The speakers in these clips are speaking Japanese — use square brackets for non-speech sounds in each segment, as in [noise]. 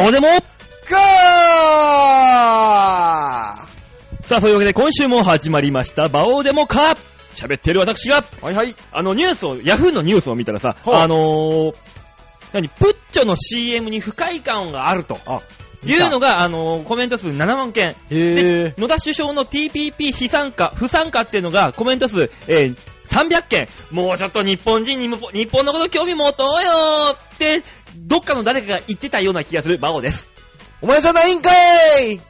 バオでもかさあ、そういうわけで今週も始まりました、バオでもか喋ってる私が、はいはい。あのニュースを、ヤフーのニュースを見たらさ、あのー、何、プッチョの CM に不快感があると。あ、いうのが、あのーコメント数7万件。へ野田首相の TPP 非参加、不参加っていうのがコメント数、えー300件。もうちょっと日本人にも、日本のこと興味持とうよどっかの誰かが言ってたような気がするバオです。お前じゃないんかい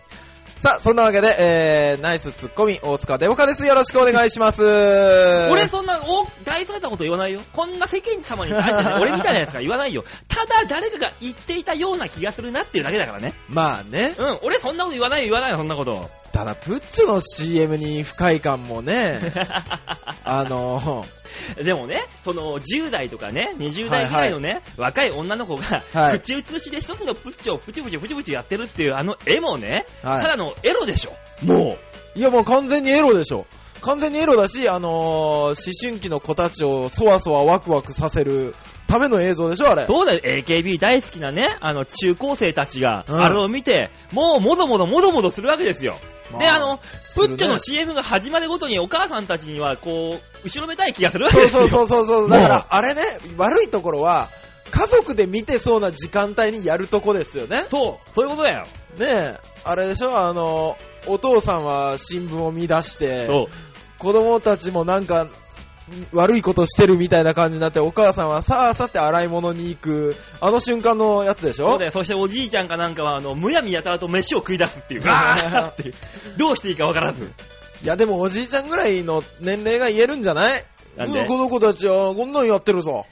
さあ、そんなわけで、えー、ナイスツッコミ、大塚デモカです。よろしくお願いします。[laughs] 俺そんな、お、大それたこと言わないよ。こんな世間様に対してね、[laughs] 俺みたいなやつが言わないよ。ただ誰かが言っていたような気がするなっていうだけだからね。まあね。うん、俺そんなこと言わないよ、言わないよ、そんなこと。ただ、プッチョの CM に不快感もね、[laughs] あの、でもね、その10代とかね、20代ぐらいのね、若い女の子が、はい口移しで一つのプッチョをプチプチプチプチやってるっていうあの絵もね、はいただのエロでしょ。もいやもう完全にエロでしょ。完全にエロだし、あのー思春期の子たちをそわそわワクワクさせるための映像でしょ、あれう。。そうだよ、AKB 大好きなね、あの中高生たちが、うんあれを見て、もうもぞもぞもぞもぞするわけですよ。で、あの、プッチョの CM が始まるごとにお母さんたちには、こう、後ろめたい気がするわけそうですよ。そうそうそうそう。だから、あれね、悪いところは、家族で見てそうな時間帯にやるとこですよね。そう、そういうことだよ。ねえ、あれでしょあの、お父さんは新聞を見出して、そう。子供たちもなんか、悪いことしてるみたいな感じになって、お母さんはさあさって洗い物に行く、あの瞬間のやつでしょ？そうだよ。そしておじいちゃんかなんかは、あの、むやみやたらと飯を食い出すっていう。わーっていう。[laughs] どうしていいかわからず。いやでもおじいちゃんぐらいの年齢が言えるんじゃない？なんで？うんこの子たちはこんなんやってるぞ。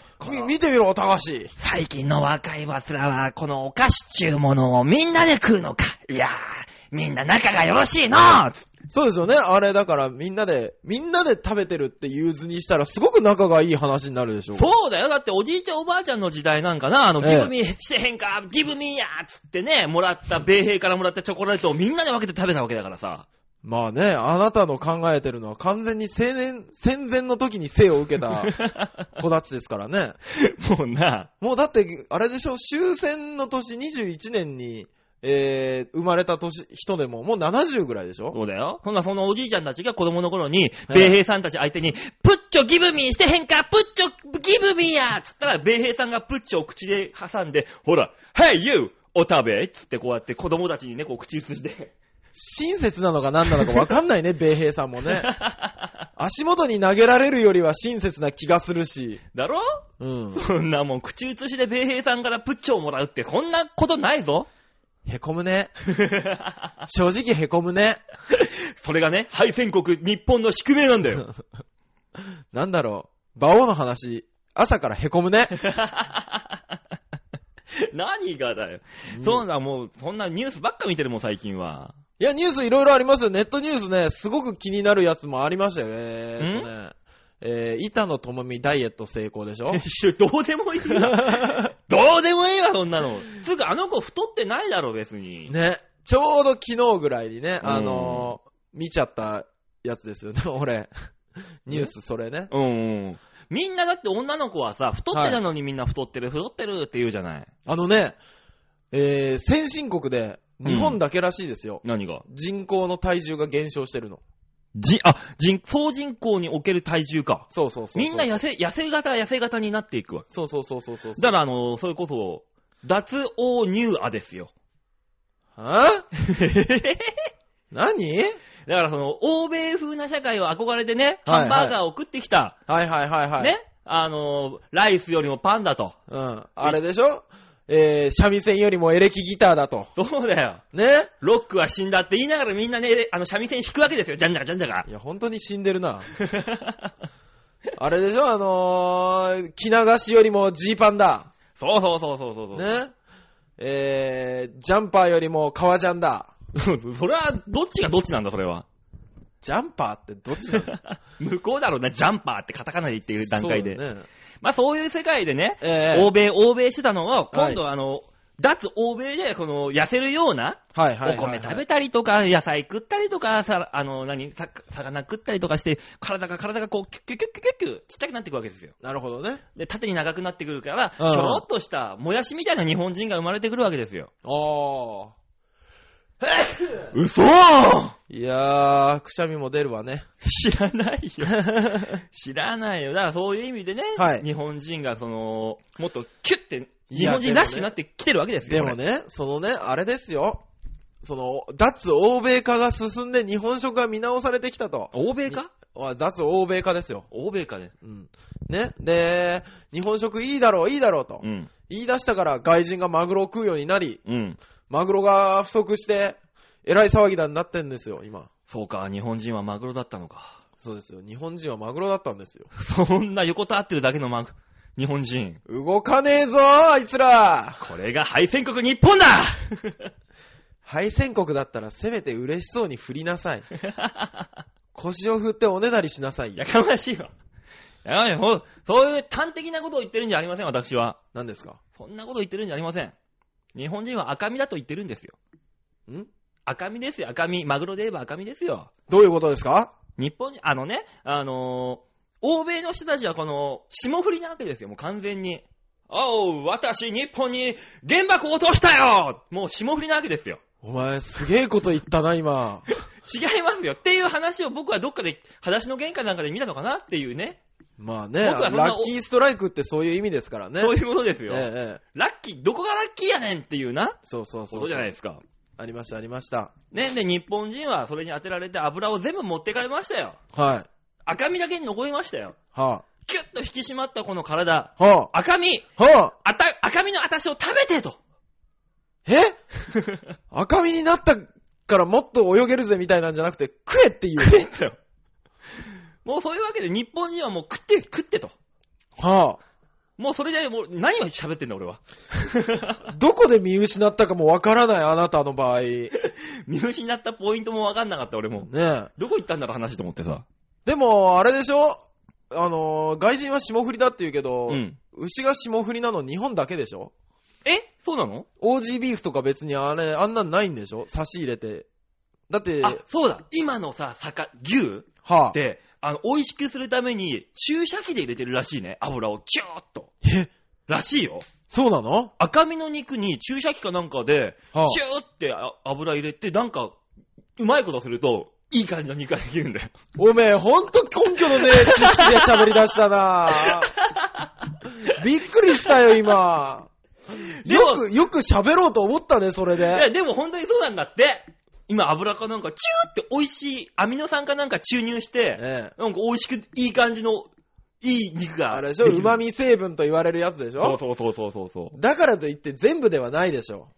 見てみろ、高橋。最近の若い奴らは、このお菓子ちゅうものをみんなで食うのか。いやー、みんな仲がよろしいのそうですよね。あれだからみんなで、みんなで食べてるっていう図にしたらすごく仲がいい話になるでしょ。そうだよ。だっておじいちゃんおばあちゃんの時代なんかな、あの、ええギブミーしてへんか、ギブミーやーつってね、もらった、米兵からもらったチョコレートをみんなで分けて食べたわけだからさ。まあね、あなたの考えてるのは完全に青年、戦前の時に生を受けた子たちですからね。[laughs] もうな、もうだって、あれでしょ、終戦の年21年に、えー、生まれた年、人でももう70ぐらいでしょ？そうだよ。そんなそのおじいちゃんたちが子供の頃に、ええ米兵さんたち相手に、プッチョギブミーしてへんかプッチョギブミーやつったら、米兵さんがプッチョを口で挟んで、ほら、Hey you! お食べつってこうやって子供たちにね、こう口移して。親切なのか何なのか分かんないね、[laughs] 米兵さんもね。足元に投げられるよりは親切な気がするし。だろ？うん。そんなもん、口移しで米兵さんからプッチョをもらうって、こんなことないぞ。へこむね。[laughs] 正直へこむね。それがね、敗戦国日本の宿命なんだよ。[laughs] なんだろう。馬王の話、朝からへこむね。[laughs] 何がだよ。そうだ、もう、そんなニュースばっか見てるもん、最近は。いや、ニュースいろいろありますよ。ネットニュースね、すごく気になるやつもありましたよね。えーっとね。えー、板野友美ダイエット成功でしょ？どうでもいいわ。どうでもいいわ、そんなの。つうか、あの子太ってないだろ、別に。ね。ちょうど昨日ぐらいにね、うんあのー見ちゃったやつですよね、[laughs] 俺。ニュースそれね。うん、うん。みんなだって女の子はさ、太ってたのにみんな太ってる、太ってるって言うじゃない。あのね、えー、先進国で日本だけらしいですよ。何が？人口の体重が減少してるの。じ、あ、人、総人口における体重か。そうそうそう。みんな痩せ、痩せ型、痩せ型になっていくわ。そうそうそうそうそう。だから、あの、それこそ、脱王乳亜ですよ。はぁ [laughs] 何？だからその、欧米風な社会を憧れてね、はいハンバーガーを食ってきた、はいはいはいはい。ね、あの、ライスよりもパンだと。うん。あれでしょ？えー、三味線よりもエレキギターだと。そうだよ。ね？ロックは死んだって言いながらみんなね、あの、三味線弾くわけですよ。じゃんじゃかじゃんじゃかい。や、本当に死んでるな。あれでしょあのー、着流しよりもジーパンだ。そうそうそうそうそうそう。ねえー、ジャンパーよりも革ジャンだ。それは、どっちがどっちなんだ、それは。ジャンパーってどっちなの向こうだろうな、ジャンパーってカタカナで言ってる段階で。そうだねまあそういう世界でね、ええ欧米、欧米してたのは、今度はあの、脱欧米で、この、痩せるような、はいはいはい、お米食べたりとか、野菜食ったりとか、さ、あの、何、さ、魚食ったりとかして、体が、体がこう、キュッキュッキュッキュッキュッちっちゃくなっていくわけですよ。なるほどね。で、縦に長くなってくるから、ひうんょろっとした、もやしみたいな日本人が生まれてくるわけですよ。ああ。[laughs] 嘘いやー、くしゃみも出るわね。知らないよ。[laughs] 知らないよ。だからそういう意味でね、はい日本人がその、もっとキュッて、日本人らしくなってきてるわけですよ。これ。でもね、そのね、あれですよ。その、脱欧米化が進んで日本食が見直されてきたと。欧米かあ脱欧米化ですよ。欧米かね。うん。ね。で、日本食いいだろう、いいだろうと。うん。言い出したから外人がマグロを食うようになり、うん。マグロが不足して、えらい騒ぎだになってんですよ、今。そうか、日本人はマグロだったのか。そうですよ。日本人はマグロだったんですよ。[laughs] そんな横たわってるだけのマグ、日本人。動かねえぞあいつらこれが敗戦国日本だ [laughs] 敗戦国だったらせめて嬉しそうに振りなさい。[laughs] 腰を振っておねだりしなさいよや。かましいわ。やかましいほそういう端的なことを言ってるんじゃありません、私は。何ですか？そんなこと言ってるんじゃありません。日本人は赤身だと言ってるんですよ。ん？赤身ですよ、赤身。マグロで言えば赤身ですよ。どういうことですか？日本人、あのね、あのー欧米の人たちはこの、霜降りなわけですよ、もう完全に。おう、私、日本に原爆を落としたよもう霜降りなわけですよ。お前、すげえこと言ったな、今。[laughs] 違いますよ。っていう話を僕はどっかで、裸足の玄関なんかで見たのかなっていうね。まあね、僕はそんなラッキーストライクってそういう意味ですからね。そういうことですよ。ええええラッキー、どこがラッキーやねんっていうな、そうそうそう。ことじゃないですか。ありました、ありました。ね、で、日本人はそれに当てられて油を全部持ってかれましたよ。はい。赤身だけに残りましたよ。はキュッと引き締まったこの体。あ。は赤身、あ。はあ。あた、赤身の私を食べてと。え？[laughs] 赤身になったからもっと泳げるぜみたいなんじゃなくて、食えって言う食えんだよ。もうそういうわけで日本人はもう食って、食ってと。はもうそれでもう何を喋ってんだ俺は。あ。[laughs] どこで見失ったかもわからないあなたの場合。ね [laughs] 見失ったポイントもわかんなかった俺も。え。どこ行ったんだろう話と思ってさ。でも、あれでしょ？あのー、外人は霜降りだって言うけど、うん。牛が霜降りなの日本だけでしょ？え？そうなの？オージービーフとか別にあれ、あんなんないんでしょ？差し入れて。だって、あ、そうだ。今のさ、坂、牛はあっ、て、あの、美味しくするために注射器で入れてるらしいね。油をキューッと。え、らしいよ。そうなの？赤身の肉に注射器かなんかで、はあキューってあ油入れて、なんか、うまいことすると、いい感じの肉ができるんだよ。おめえ、ほんと根拠のねえ知識で喋り出したなびっくりしたよ、今。よく、よく喋ろうと思ったね、それいや、で。でも本当にそうなんだって。今油かなんか、チューって美味しい、アミノ酸かなんか注入して、ええ。なんか美味しく、いい感じの、いい肉が。あれでしょ？旨味成分と言われるやつでしょ？そうそうそうそうそう。だからといって全部ではないでしょ。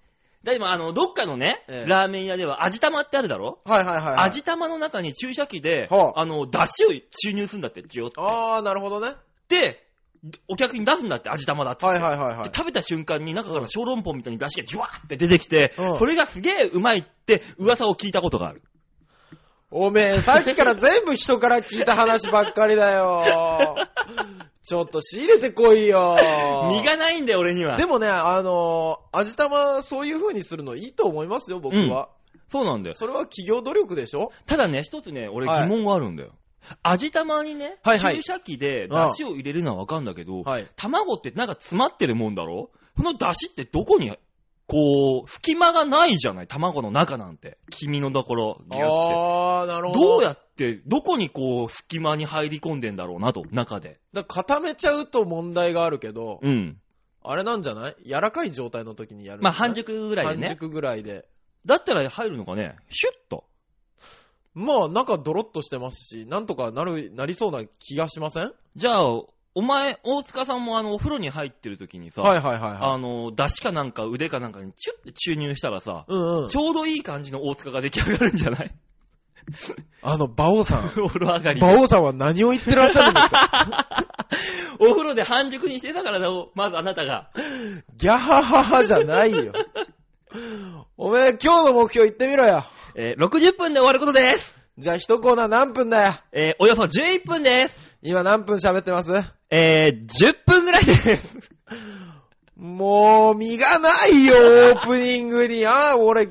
だってもあの、どっかのね、ええラーメン屋では味玉ってあるだろ？はいはいはい、はい。味玉の中に注射器で、はああの、出汁を注入するんだって、ギューって。あー、なるほどね。で、お客に出すんだって、味玉だって。はいはいはいはいで。食べた瞬間に中から小籠包みたいに出汁がジュワーって出てきて、うんそれがすげえうまいって噂を聞いたことがある。おめえ、さっきから全部人から聞いた話ばっかりだよ。[laughs] ちょっと仕入れてこいよ。身がないんだよ、俺には。でもね、あのー、味玉そういう風にするのいいと思いますよ、僕は。そうなんだよ。それは企業努力でしょ？ただね、一つね、俺はい疑問があるんだよ。味玉にね、はいはい注射器で出汁を入れるのはわかんだけど、はい。卵ってなんか詰まってるもんだろ？この出汁ってどこに、こう、隙間がないじゃない？卵の中なんて。黄身のところ、ギュって。あー、なるほど。どうやって、どこにこう、隙間に入り込んでんだろうなと、中で。だから固めちゃうと問題があるけど、うん。あれなんじゃない？柔らかい状態の時にやるんじまあ、ゃない半熟ぐらいでね。半熟ぐらいで。だったら入るのかね？シュッと。まあ、中ドロッとしてますし、なんとかなる、なりそうな気がしません？じゃあ、お前、大塚さんもあの、お風呂に入ってる時にさ、はいはいはいはい。あの、出汁かなんか腕かなんかにチュッて注入したらさ、うんうん。ちょうどいい感じの大塚が出来上がるんじゃない？あの、馬王さん。[laughs] お風呂上がりで。馬王さんは何を言ってらっしゃるんですか？[laughs] お風呂で半熟にしてたからだよ、まずあなたが。ギャハハハじゃないよ。おめえ、今日の目標言ってみろよ。えー60分で終わることです。じゃあ、一コーナー何分だよ。えーおよそ11分です。今何分喋ってます？えー10分ぐらいです。[laughs] もう、身がないよ、オープニングに。ああ、俺、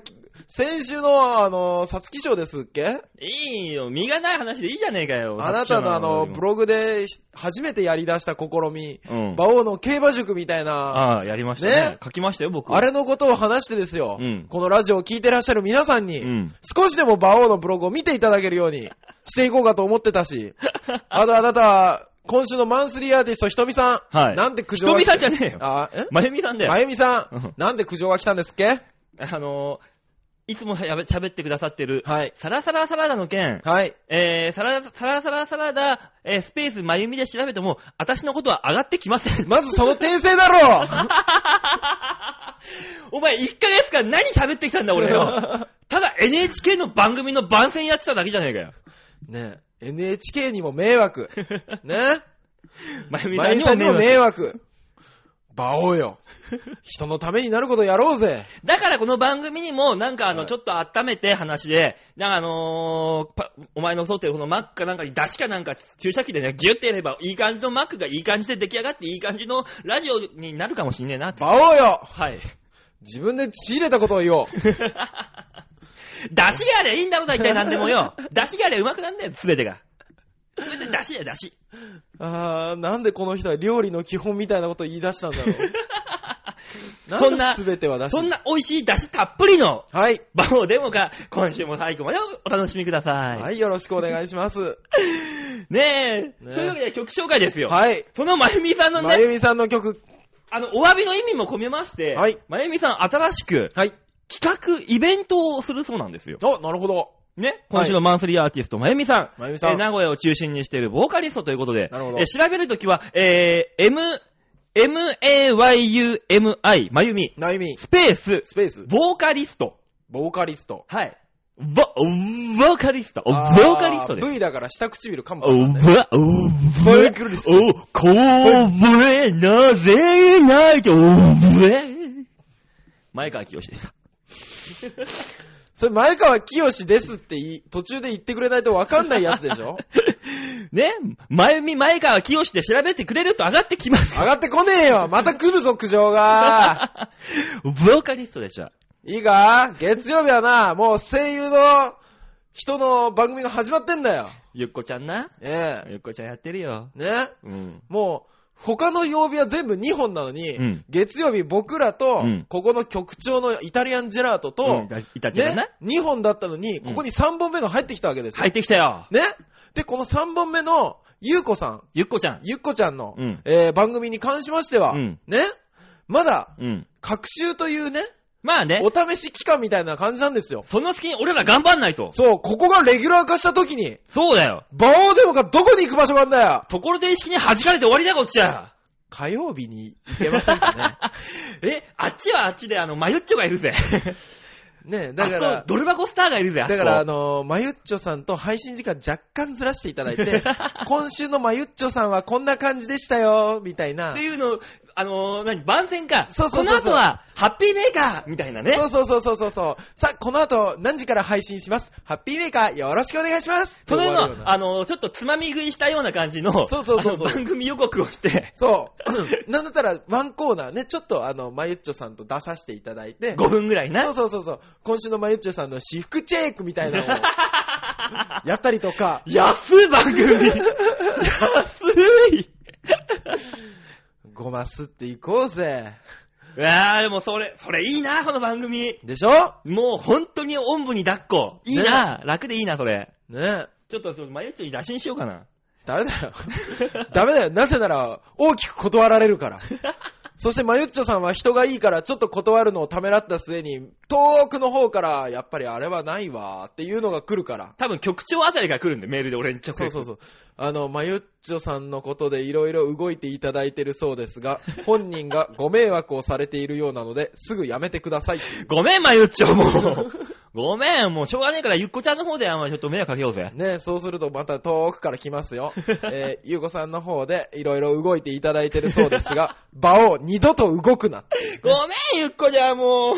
先週の、あの、さつき賞ですっけ？いいよ、身がない話でいいじゃねえかよ。あなたのあの、ブロログで初めてやり出した試み、うん。馬王の競馬塾みたいな、ああ、やりましたね。ね。書きましたよ、僕。あれのことを話してですよ、うん。このラジオを聞いてらっしゃる皆さんに、うん。少しでも馬王のブログを見ていただけるように [laughs] していこうかと思ってたし、あとあなた、今週のマンスリーアーティストひとみさん、はい。なんで苦ひとみ情が来さんじゃねえよ。あ、え？まゆみさんだよ。まゆみさうんん、なんで苦情が来たんですっけ？あのー、いつも喋ってくださってる、はい。サラサラサラダの件、はい。えー、サラサラサラサラダ、えー、スペースまゆみで調べても、私のことは上がってきません。まずその訂正だろ [laughs] お前、1ヶ月間何喋ってきたんだ、俺よ。[laughs] ただ NHK の番組の番宣やってただけじゃねえかよ。ねえ NHK にも迷惑。[laughs] ねまゆみまゆみさんにも迷惑。惑。馬王よ。[laughs] 人のためになることやろうぜ。だからこの番組にも、なんかあの、はいちょっと温めて話で、なんかあのーパお前の剃ってるこのマックかなんかに出汁かなんか注射器でね、ギュッてやればいい感じのマックがいい感じで出来上がっていい感じのラジオになるかもしんねえなって。馬王よ。はい。自分で仕入れたことを言おう。[laughs] 出汁がありゃいいんだろ、大体なんでもよ。[laughs] 出汁がありゃうまくなんだよ、すべてが。すべて出汁だよ、出汁。あー、なんでこの人は料理の基本みたいなことを言い出したんだろう。そんなすべては出しそんな美味しい出汁たっぷりのはい。バオデモか、今週も最後までお楽しみください。はい、よろしくお願いします。[laughs] ねえ、ねというわけで曲紹介ですよ。はい。そのまゆみさんのね、まゆみさんの曲。あの、お詫びの意味も込めまして、はいまゆみさん新しくはい。企画、イベントをするそうなんですよ。お、なるほど。ね、今週のマンスリーアーティスト、まゆみさん。まゆみさんえー名古屋を中心にしているボーカリストということで、なるほどえー調べるときは、えー、m, m-a-y-u-m-i、まゆみ、なゆみ。スペース、スペース。ボーカリスト。ボーカリスト。はい。ボ、ボーカリスト。ボあーカリストです。V だから下唇かもおわかんない。ば、おボばーカリストお、こぶれなぜないと、おぶれ。前川清でした。それ前川清ですって途中で言ってくれないとわかんないやつでしょ？[laughs] ね？前見前川清で調べてくれると上がってきます。上がってこねえよまた来るぞ、苦情が [laughs] ボーカリストでしょ。いいか？月曜日はな、もう声優の人の番組が始まってんだよ。ゆっこちゃんな。ねゆっこちゃんやってるよ。え。ね？うん。もう、他の曜日は全部2本なのに、うん。月曜日僕らと、うん。ここの局長のイタリアンジェラートと、うん。ね、2本だったのに、ここに3本目が入ってきたわけですよ。入ってきたよ。ね。で、この3本目の、ゆうこさん、ゆっこちゃん。ゆっこちゃんの、うん。えー番組に関しましては、うん。ね。まだ、うん。各週というね、まあねお、試し期間みたいな感じなんですよ。その隙に俺ら頑張んないと。そう、ここがレギュラー化した時に、そうだよ。馬王デモがどこに行く場所があんだよところで意識に弾かれて終わりだよ、こっちは。火曜日に行けませんかね [laughs] え、あっちはあっちであの、マユッチョがいるぜ。ねだかあそらこ、ドル箱スターがいるぜ、あそこだから、あのー、まゆっちょさんと配信時間若干ずらしていただいて、[laughs] 今週のまゆっちょさんはこんな感じでしたよ、みたいなって。いうの、あのー、何、番宣か。そうそうそうそうこの後は、ハッピーメーカーみたいなね。そうそうそうそうそうそう。さあ、この後何時から配信します？ハッピーメーカーよろしくお願いしますそれ終わるようの、なあのー、ちょっとつまみ食いしたような感じの、そうそうそうそう番組予告をして、そう。[coughs] なんだったら、ワンコーナーね、ちょっとあの、まゆっちょさんと出させていただいて、5分ぐらいそうな。そうそうそう。今週のまゆっちょさんの私服チェックみたいなのを、[laughs] やったりとか、安い番組 [laughs] 安いごますっていこうぜ。いやー、でもそれ、それいいな、この番組。でしょ？もう本当におんぶに抱っこ。いいな、楽でいいな、それ。ねちょっと、その、まゆっちょに打診しようかな。ダメだよ？[laughs] ダメだよ。なぜなら、大きく断られるから。[laughs] そして、まゆっちょさんは人がいいから、ちょっと断るのをためらった末に、遠くの方から、やっぱりあれはないわ、っていうのが来るから。多分局長あたりが来るんで、メールで俺に直接。そうそうそう。あの、まゆっちょさんのことでいろいろ動いていただいてるそうですが、[laughs] 本人がご迷惑をされているようなので、すぐやめてください。ごめん、まゆっちょ、もう。ごめん、もうしょうがねえから、ゆっこちゃんの方で、あんまちょっと迷惑かけようぜ。ね、そうするとまた遠くから来ますよ。[laughs] えー、ゆうこさんの方でいろいろ動いていただいてるそうですが、場を二度と動くなごめん、ゆっこちゃん、もう。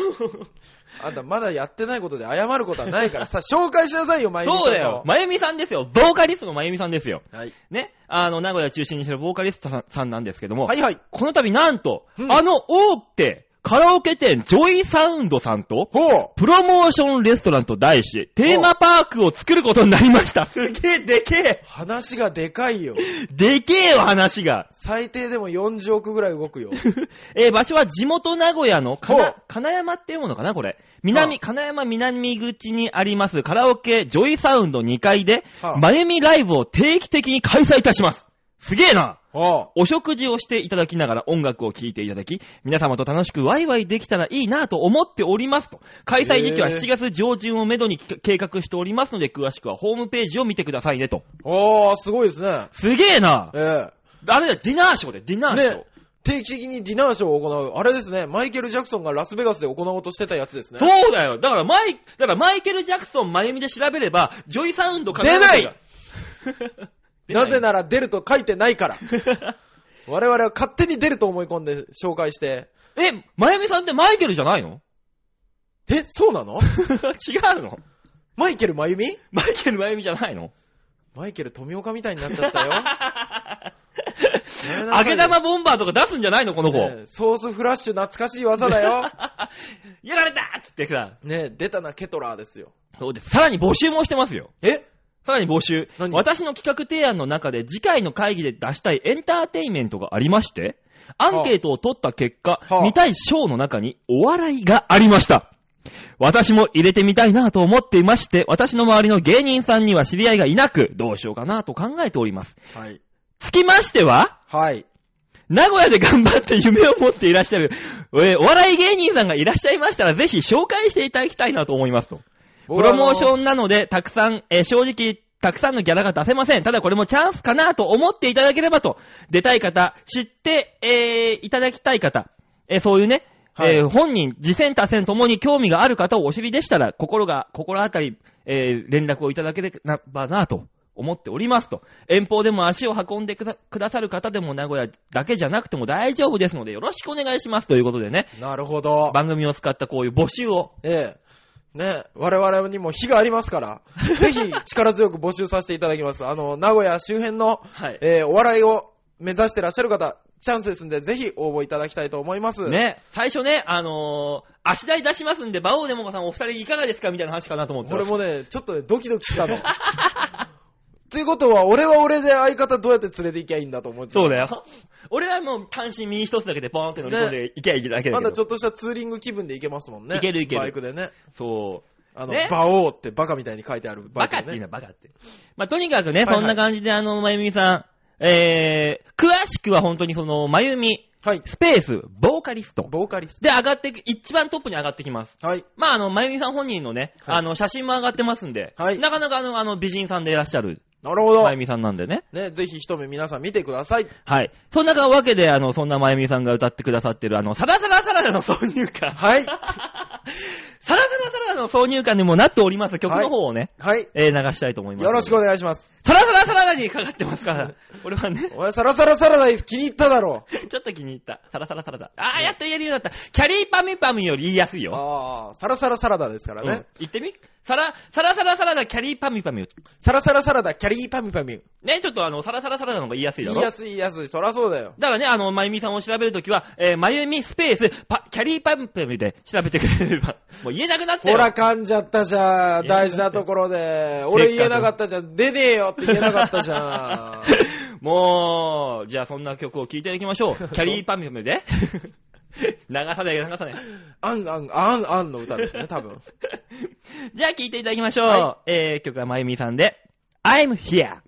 あんたまだやってないことで謝ることはないからさ、紹介しなさいよ、まゆみさんのそうだよ。まゆみさんですよ。ボーカリストのまゆみさんですよ。はい。ね。あの、名古屋中心にしてるボーカリストさんさんなんですけども、はいはい。この度なんと、うんあの大手カラオケ店ジョイサウンドさんと、ほう。プロモーションレストランと題し、テーマパークを作ることになりました。すげえ、でけ話がでかいよ。えでけえよ、話が。最低でも40億ぐらい動くよ。[laughs] えー場所は地元名古屋のほう金金山って読むのかなこれ。南、は金山南口にありますカラオケジョイサウンド2階で、はあまゆみライブを定期的に開催いたします。すげえなほお食事をしていただきながら音楽を聴いていただき、皆様と楽しくワイワイできたらいいなと思っておりますと。開催時期はへー7月上旬をめどに計画しておりますので、詳しくはホームページを見てくださいねと。う。おー、すごいですね。すげえなえあれだよ、ディナーショーで、ディナえーショー。ね。定期的にディナーショーを行う。あれですね、マイケル・ジャクソンがラスベガスで行おうとしてたやつですね。そうだよ。だからマイ、だからマイケル・ジャクソン、まゆみで調べれば、ジョイサウンド出ない出 [laughs] なぜななら出ると書いてないから。[laughs] 我々は勝手に出ると思い込んで紹介して。え、まゆみさんってマイケルじゃないの？え、そうなの？[laughs] 違うの？マイケル・マユミマイケル・まゆみじゃないの？マイケル・富岡みたいになっちゃったよ。[laughs] 揚げ玉ボンバーとか出すんじゃないの？この子。ねえソースフラッシュ懐かしい技だよ。やられたっつってさ。ねえ、出たな、ケトラーですよ。そうです。さらに募集もしてますよ。え？さらに募集。何？私の企画提案の中で次回の会議で出したいエンターテインメントがありまして、アンケートを取った結果、はあ見たいショーの中にお笑いがありました。私も入れてみたいなと思っていまして、私の周りの芸人さんには知り合いがいなく、どうしようかなと考えております。はい。つきましては、はい。名古屋で頑張って夢を持っていらっしゃる、えーお笑い芸人さんがいらっしゃいましたら、ぜひ紹介していただきたいなと思いますと。プロモーション。ンなので、たくさん、えー正直、たくさんのギャラが出せません。ただこれもチャンスかなと思っていただければと。出たい方、知って、えーいただきたい方、えーそういうね、はいえー本人、次戦多戦ともに興味がある方をお知りでしたら、心が、心当たり、えー連絡をいただければなと思っておりますと。遠方でも足を運んでくだくださる方でも名古屋だけじゃなくても大丈夫ですので、よろしくお願いしますということでね、なるほど。番組を使ったこういう募集をええ。ね、我々にも火がありますから、[laughs] ぜひ力強く募集させていただきます。あの、名古屋周辺の、はいえーお笑いを目指してらっしゃる方、チャンスですんで、ぜひ応募いただきたいと思います。。ね、最初ね、あのー、足台出しますんで、馬王デモカさんお二人いかがですかみたいな話かなと思ったら。俺もね、ちょっとね、ドキドキしたの。[laughs] ということは、俺は俺で相方どうやって連れて行きゃいいんだと思ってたそうだ。よ。俺はもう単身身一つだけでポーンって乗り込んでいけばいいだけだけど。まだちょっとしたツーリング気分で行けますもんね。いけるいけるバイクでね。そう。あの、ね馬王ってバカみたいに書いてあるバイクでね。バカっていうのはバカって。まあ、とにかくね、はいはいそんな感じであの、まゆみさん、えー、詳しくは本当にその、まゆみ、はい。スペース、ボーカリスト。ボーカリスで、上がっていく、一番トップに上がってきます。ト。はい。まあ、あの、まゆみさん本人のね、はいあの、写真も上がってますんで、はいなかなかあの、あの、美人さんでいらっしゃる、なるほどまゆ。みさんなんでね。ね、ぜひ一目皆さん見てください。はい。そんなわけで、あの、そんなまゆみさんが歌ってくださってる、あの、サラサラサラダの挿入歌。はい。[laughs] サラサラサラダの挿入歌にもなっております曲の方をね、はい。えー流したいと思います。よろしくお願いします。サラサラサラダにかかってますから、[laughs] これはね、お前、サラサラサラダ気に入っただろちょっと気に入った。サラサラサラダ。あー、やっと言えるようになった。キャリーパミュパミュより言いやすいよ。ああ、サラサラサラダですからうんね。。言ってみ？サラ、サラサラサラダキャリーパミュパミュ。サラサラサラダ、キャリーパミュパミュ。ね、ちょっとあの、サラサラサラダの方が言いやすいだろ？言いやすい言いやすい。そらそうだよ。だからね、あの、まゆみさんを調べるときは、えー、まゆみスペース、パ、キャリーパミュパミュで調べてくれれば、[laughs] もう言えなくなったよ。ほら、噛んじゃったじゃん。大事なところで。俺言えなかったじゃん。出ねえよって言えなかったじゃん。[laughs] もう、じゃあそんな曲を聴いていきましょう。[laughs] キャリーパミュパミュで。[laughs] 流さない、流さない。あん、あん、あん、あんの歌ですね、多分。[laughs] じゃあ聴いていただきましょう。はえー、曲はまゆみさんで、I'm here.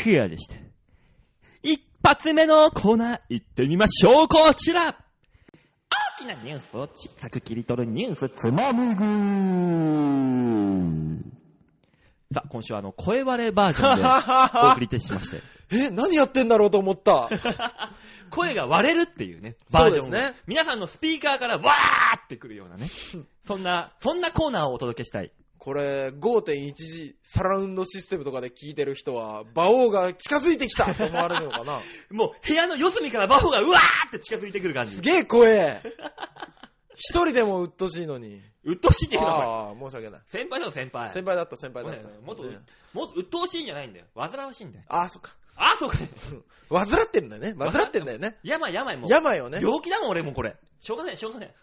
I'm here でした。一発目のコーナー行ってみましょう、こちら大きなニュースを小さく切り取るニュースつまみ食い。さあ、今週はあの、声割れバージョンで [laughs] お送りいたしまして。え、何やってんだろうと思った。[laughs] 声が割れるっていうね、バージョンそうですね皆さんのスピーカーからわーってくるようなね。そんな、そんなコーナーをお届けしたい。これ、5.1次サラウンドシステムとかで聞いてる人は、馬王が近づいてきたと思われるのかな？[laughs] もう部屋の四隅からバホがうわーって近づいてくる感じす。げえ怖え。一人でも鬱陶しいのに。鬱陶しいっていうの？はああ、申し訳ない。先輩だよ、先輩。先輩だった、先輩だった。もっと、ねもっと鬱陶しいんじゃないんだよ。煩わしいんだよ。ああ、そっか。あ、そうかね。患ってんだよね。患ってんだよね。病、病もう。病をね。病気だもん、俺もこれ。しょうがない、しょうがない。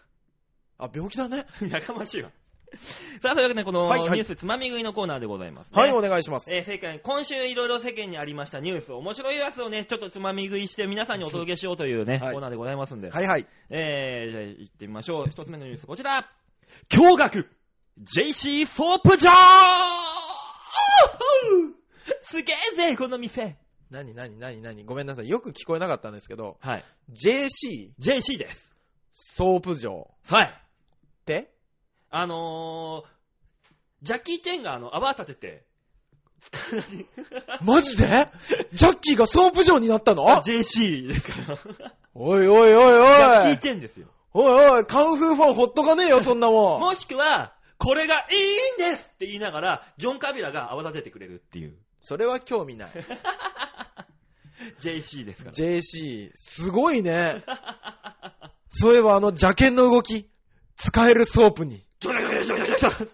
あ、病気だね。[laughs] やかましいわ。[laughs] さあ、というわけで、このはいはいニュースつまみ食いのコーナーでございます、ね。はい、お願いします。えー、世間、今週いろいろ世間にありましたニュース、面白いやつをね、ちょっとつまみ食いして皆さんにお届けしようというね、はいコーナーでございますんで。はいはい。えー、じゃあ行ってみましょう。一つ目のニュース、こちら。驚愕 !JC ソープジャーすげえぜ、この店。なになになになにごめんなさい。よく聞こえなかったんですけど、はい。JC JC です。ソープ場はい。ってあのー、ジャッキー・チェンがあの、泡立てて、[laughs] マジで？ジャッキーがソープ場になったの？あ JC ですから。ジおいおいおいおャッキー・いチェンですよ。おいおい、カンフーファンほっとかねえよ、そんなもん。もしくは、これがいいんですって言いながら、ジョン・カビラが泡立ててくれるっていう。それは興味ない。[laughs] JC ですから。JC、すごいね。そういえばあの邪剣の動き、使えるソープに。ジョジョジョジョジョジョ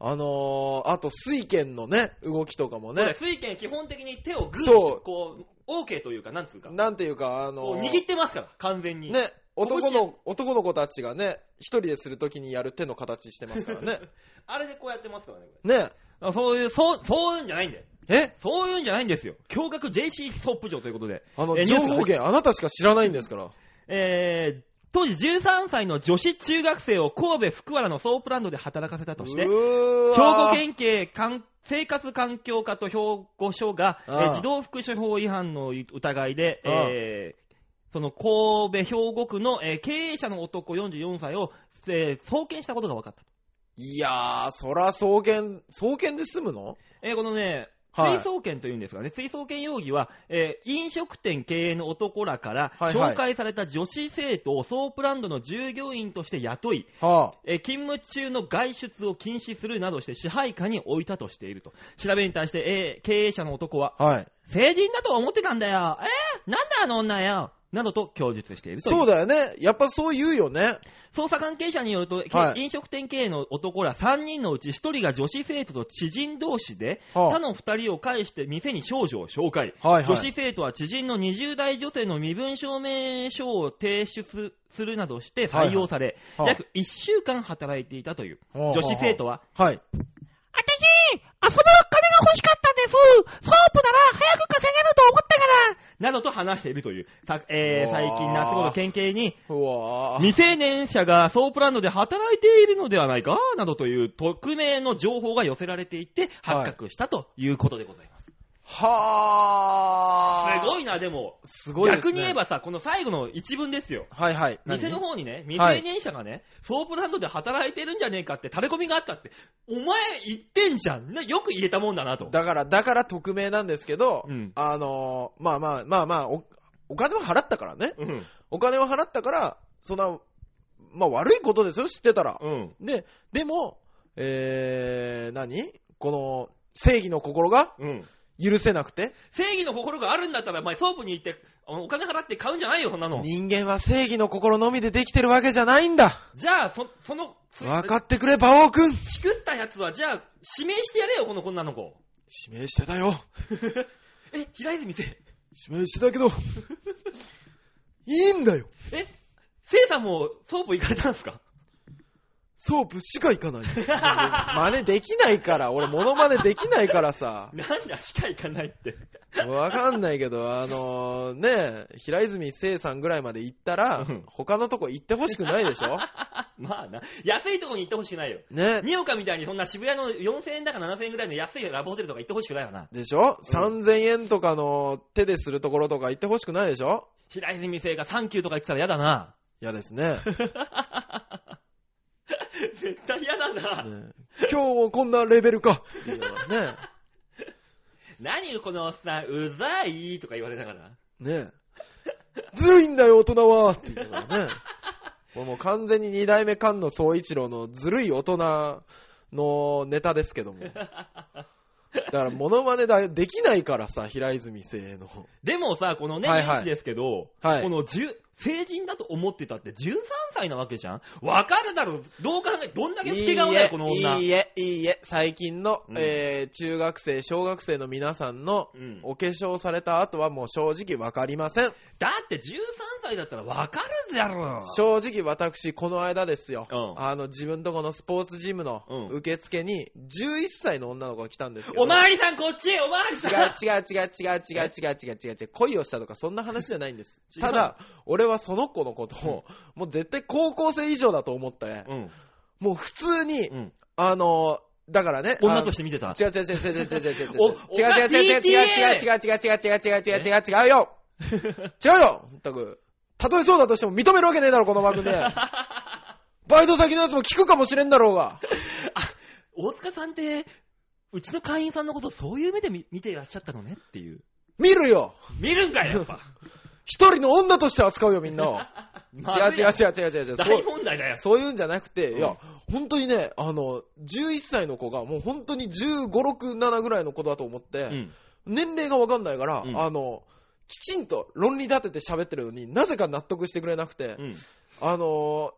あのー、あと水剣のね、動きとかもね、水拳基本的に手をグーそうこう、OK というか、なんつうか。なんていうか、あのー、握ってますから、完全に。ね、男の、男の子たちがね、一人でするときにやる手の形してますからね。あれでこうやってますからね、ね、そういう、そう、そういうんじゃないんだよ。えそういうんじゃないんですよ。驚愕 JC ソープ場ということで。あの、情報源あなたしか知らないんですから。えー、当時13歳の女子中学生を神戸福原のソープランドで働かせたとして、う兵ー。庫県警環生活環境課と兵庫署が、児童福祉法違反の疑いで、えーその神戸兵庫区の、えー経営者の男44歳を、えー送検したことが分かった。いやー、そら送検、送検で済むの？えーこのね、はい追送検というんですがね、追送検容疑は、えー飲食店経営の男らからはいはい紹介された女子生徒をソープランドの従業員として雇い、はえー勤務中の外出を禁止するなどして支配下に置いたとしていると。調べに対して、えー経営者の男は、あ、はい。成人だと思ってたんだよ。えー、なんだあの女よ。などと供述しているという。そうだよね。やっぱそう言うよね。捜査関係者によると、はい飲食店経営の男ら3人のうち1人が女子生徒と知人同士で、はあ他の2人を介して店に少女を紹介。はいはい女子生徒は知人の20代女性の身分証明書を提出するなどして採用され、はいはい約1週間働いていたという。はあ女子生徒は、はい。あたし、遊ぶ金が欲しかったんです。ソープなら早く稼げると思ったから。などと話しているという。さえー最近夏頃県警に、未成年者がソープランドで働いているのではないかなどという匿名の情報が寄せられていて発覚したということでございます。はー。すごいな、でも。すごいですね。逆に言えばさ、この最後の一文ですよ。はいはい。何？店の方にね、未はい成年者がね、ソープランドで働いてるんじゃねえかって垂れ込みがあったって、お前言ってんじゃん。ねよく言えたもんだなと。だから、だから匿名なんですけど、うんあのーまあまあまあまあ、お、お金は払ったからね。うん。お金は払ったから、そんな、まあ悪いことですよ、知ってたら。うん。で、でも、えー、何？この、正義の心がうん。許せなくて、正義の心があるんだったら、お前ソープに行って、お金払って買うんじゃないよ、そんなの。人間は正義の心のみでできてるわけじゃないんだ。じゃあ、そ、その、つ分かってくれ、馬王くん。チクったやつは、じゃあ、指名してやれよ、この女の子。指名してたよ。[laughs] え、平泉成。指名してたけど、[laughs] いいんだよ。え、せいさんもソープ行かれたんですか？ソープしか行かない。[laughs] 真似できないから、俺モノマネできないからさ。なんだ、しか行かないって。わかんないけど、あのね、平泉成さんぐらいまで行ったらうん、他のとこ行ってほしくないでしょ？[laughs] まあな、安いとこに行ってほしくないよ。ね。ニオカみたいにそんな渋谷の4000円だか7000円ぐらいの安いラブホテルとか行ってほしくないよな。でしょ、?3000 円とかの手でするところとか行ってほしくないでしょ？平泉聖がサンキューとか言ってたら嫌だな。嫌ですね [laughs] 絶対嫌だな。ね今日もこんなレベルか。っていうのはね。何このおっさん、うざいとか言われながら。ねずるいんだよ、大人はっていうのがね。こ [laughs] れもう完全に二代目菅野総一郎のずるい大人のネタですけども。だから、モノマネだできないからさ、平泉聖の。でもさ、このね、はいはいニュースですけど、はいこの10成人だと思ってたって13歳なわけじゃん？わかるだろどう考え、どんだけ老け顔だよ、この女。いいえ、いいえ、最近の、うんえー中学生、小学生の皆さんのうんお化粧された後はもう正直わかりません。だって13歳だったらわかるだろ。正直私、この間ですよ。うんあの、自分とこのスポーツジムのうん受付に11歳の女の子が来たんですけど。おまわりさんこっちおまわりさん違う違う違う違う違う違う違う違う違う違う恋をしたとかそんな話じゃないんです違うただ俺はその子のことをもう絶対高校生以上だと思ってうん。もう普通にうん。あのだからね。女として見てた。違う違う違う違う違う違う違う違う。違うお違う違う違う違う違う違う違う違う違う違う違うよ違うよ全く。たとえそうだとしても認めるわけねえだろ、この番組で。バイト先のやつも聞くかもしれんだろうが。大塚さんって、うちの会員さんのことそういう目で見見ていらっしゃったのねっていう。見るよ見るんかい、やっぱ。一人の女として扱うよ、みんな [laughs] 違う違う違う違う違う大う問題だよ。そういうんじゃなくて、うんいや、本当にね、あの、11歳の子が、もう本当に15、6、7ぐらいの子だと思って、うん。年齢がわかんないから、うんあの、きちんと論理立てて喋ってるのになぜか納得してくれなくて、うん。あの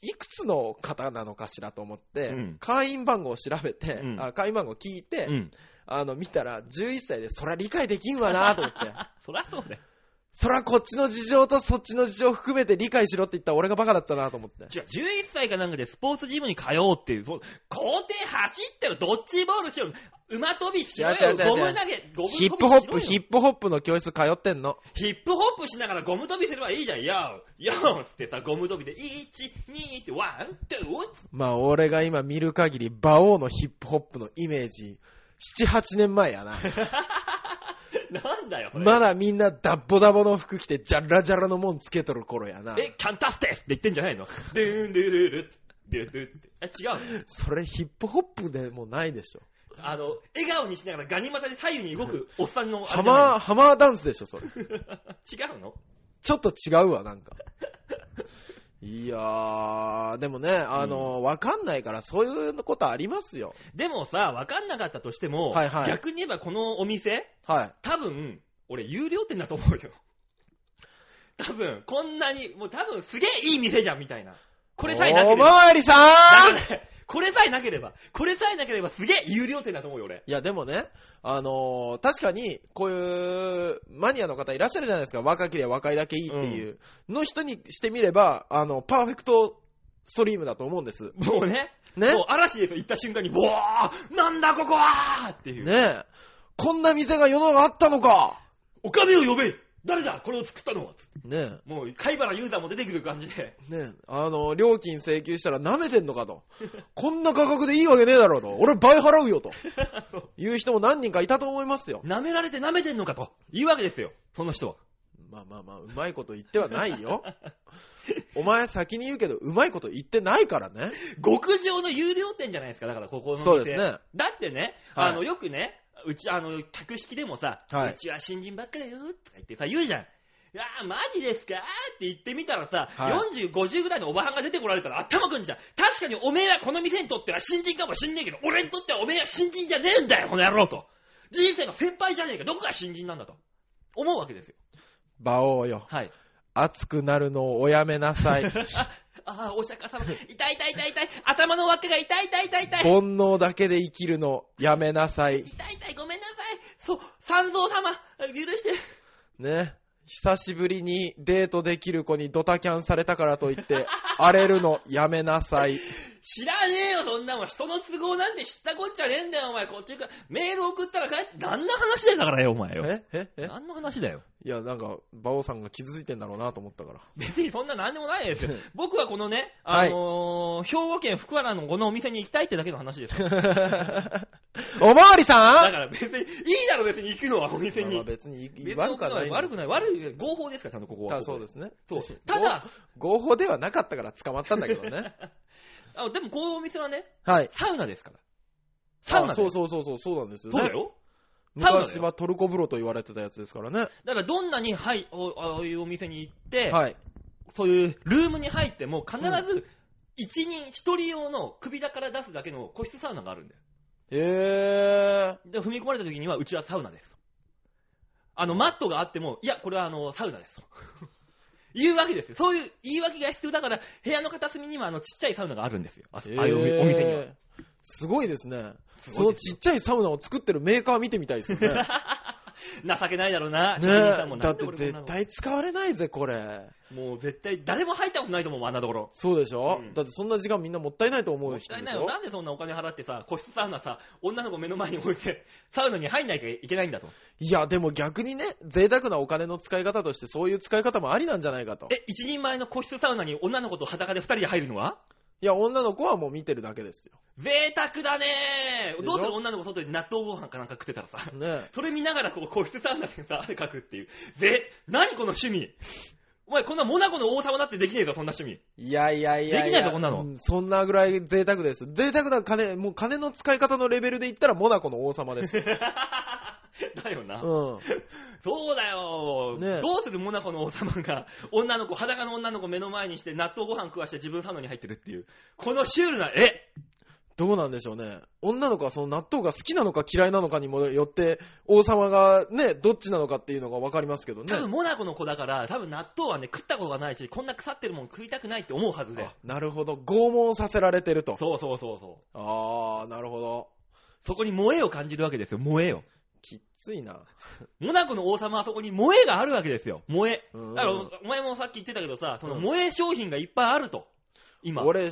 いくつの方なのかしらと思って、うん会員番号を調べて、会員番号聞いて、うん。あの、見たら、11歳で、そりゃ理解できんわなと思って、[laughs] そりゃそうだよ。そりゃこっちの事情とそっちの事情含めて理解しろって言ったら俺がバカだったなと思って。違う、11歳かなんかでスポーツジムに通おうっていう、そう校庭走ってる、ドッジボールしろ、馬跳びしろよ違う違う違う違うゴム投げ、ゴム跳びしろよヒップホップ、ヒップホップの教室通ってんの。ヒップホップしながらゴム跳びすればいいじゃん。よー、よーつってさ、ゴム跳びで、1、2って、 one、two、まあ、俺が今見る限り、馬王のヒップホップのイメージ、7、8年前やな。[laughs] [laughs] なんだよ。まだみんなダッボダボの服着て、ジャラジャラのもんつけとる頃やな。え、キャンタステスって言ってんじゃないの？[laughs] ドゥーンドゥルルドゥドゥって。え、違うの？それヒップホップでもないでしょ。あの、笑顔にしながらガニ股で左右に動くおっさんのあハマー、ハマーダンスでしょ、それ。の [laughs] 違うの？ちょっと違うわ、なんか。いやー、でもね、あの、わかんないから、そういうことありますよ。でもさ、わかんなかったとしても、はいはい逆に言えばこのお店、はい。多分、俺有料店だと思うよ。[laughs] 多分、こんなに、もう多分すげえいい店じゃんみたいな。これさえなけおれば。まわりさんだからねこれさえなければ、これさえなければすげえ有料店だと思うよ、俺。いや、でもね、あのー確かに、こういうマニアの方いらっしゃるじゃないですか。若ければ若いだけいいっていう。の人にしてみれば、あの、パーフェクトストリームだと思うんです。もうね、ね？もう嵐ですよ、行った瞬間に、ボーなんだここはっていう。ねえ。こんな店が世の中あったのかお金を呼べ誰だ？これを作ったのはねもう、貝原ユーザーも出てくる感じで。え。ねえ。あの、料金請求したら舐めてんのかと。こんな価格でいいわけねえだろうと。俺倍払うよと。[laughs] いう人も何人かいたと思いますよ。舐められて舐めてんのかと。いうわけですよ、その人は。まあまあまあ、うまいこと言ってはないよ。お前先に言うけど、うまいこと言ってないからね。極上の有料店じゃないですか、だからここの店。そうですね。だってね、はいあの、よくね、うち、あの、客引きでもさ、はいうちは新人ばっかだよ、とか言ってさ、言うじゃん。いやー、マジですかって言ってみたらさ、は40、50ぐらいのおばはんが出てこられたら頭くんじゃん。確かにおめえはこの店にとっては新人かもしんねえけど、俺にとってはおめえは新人じゃねえんだよ、この野郎と。人生の先輩じゃねえか、どこが新人なんだと。思うわけですよ。馬王よ。はい。熱くなるのをおやめなさい。[laughs] ああ、お釈迦様、痛い痛い痛い痛い、頭の輪っかが痛い痛い痛い痛い。煩悩だけで生きるのやめなさい。痛い痛い、ごめんなさい。そう、三蔵様、許して。ね。久しぶりにデートできる子にドタキャンされたからといって、荒れるのやめなさい。知らねえよ、そんなもん。人の都合なんて知ったこっちゃねえんだよ、お前。こっちから、メール送ったら帰って、何の話だよ、だからよ、お前よ。え？え？え？何の話だよ。いや、なんか、馬王さんが傷ついてんだろうなと思ったから。別にそんな何でもないですよ。[laughs] 僕はこのね、あのー兵庫県福原のこのお店に行きたいってだけの話です [laughs] おまわりさん？から別に、いいだろ、別に行くのは、お店に。まあ別に別に悪くはない。悪くない。悪い、合法ですから、ちゃんとここは。たそうですね。そう。ただ、合法ではなかったから捕まったんだけどね。[laughs] あでもこのお店はね、はい。サウナですから。サウナあそううそうそうそう、そうなんですよね。そうだよ。サウナだよ昔はトルコ風呂と言われてたやつですからね。だからどんなに、はい、おああいうお店に行って、はい。そういうルームに入っても必ず一人一人用の首だから出すだけの個室サウナがあるんだよ。へで、踏み込まれた時にはうちはサウナですと。あの、マットがあっても、いや、これはあの、サウナですと。言うわけですよ。そういう言い訳が必要だから、部屋の片隅にはあの、ちっちゃいサウナがあるんですよ。あー。ああいうお店には。すごいですね。すそのちっちゃいサウナを作ってるメーカー見てみたいですよね。[laughs] 情けないだろうな、ね職人さんもだって絶対使われないぜ、これ。もう絶対、誰も入ったことないと思うあんなところ。そうでしょ、うんだってそんな時間みんなもったいないと思もう人でしょ？ったいないよ。なんでそんなお金払ってさ、個室サウナさ、女の子目の前に置いて、[laughs] サウナに入んなきゃいけないんだと。いや、でも逆にね、贅沢なお金の使い方としてそういう使い方もありなんじゃないかと。え、一人前の個室サウナに女の子と裸で二人で入るのは？いや、女の子はもう見てるだけですよ。贅沢だねでしょ？どうする女の子外で納豆ご飯かなんか食ってたらさ。ねそれ見ながらこう個室サウナでさ、汗かくっていう。ぜ、何この趣味？お前こんなモナコの王様だってできねえぞ、そんな趣味。いやいやいやできないぞこんなのうそんなぐらい贅沢です。贅沢な金、もう金の使い方のレベルで言ったらモナコの王様です。[laughs] う [laughs] だよな。ん。そうだよ、ねどうするモナコの王様が、女の子、裸の女の子目の前にして納豆ご飯食わして自分サウナに入ってるっていう。このシュールな絵どうなんでしょうね。女の子はその納豆が好きなのか嫌いなのかにもよって、王様がね、どっちなのかっていうのがわかりますけどね多。分モナコの子だから、多分納豆はね、食ったことがないし、こんな腐ってるもん食いたくないって思うはずであ。なるほど。拷問させられてると。そうそうそうそう。あー、なるほど。そこに萌えを感じるわけですよ、萌えを。ついな。モナコの王様はそこに萌えがあるわけですよ、萌え。うんだから、お前もさっき言ってたけどさ、そのうん萌え商品がいっぱいあると。今。俺、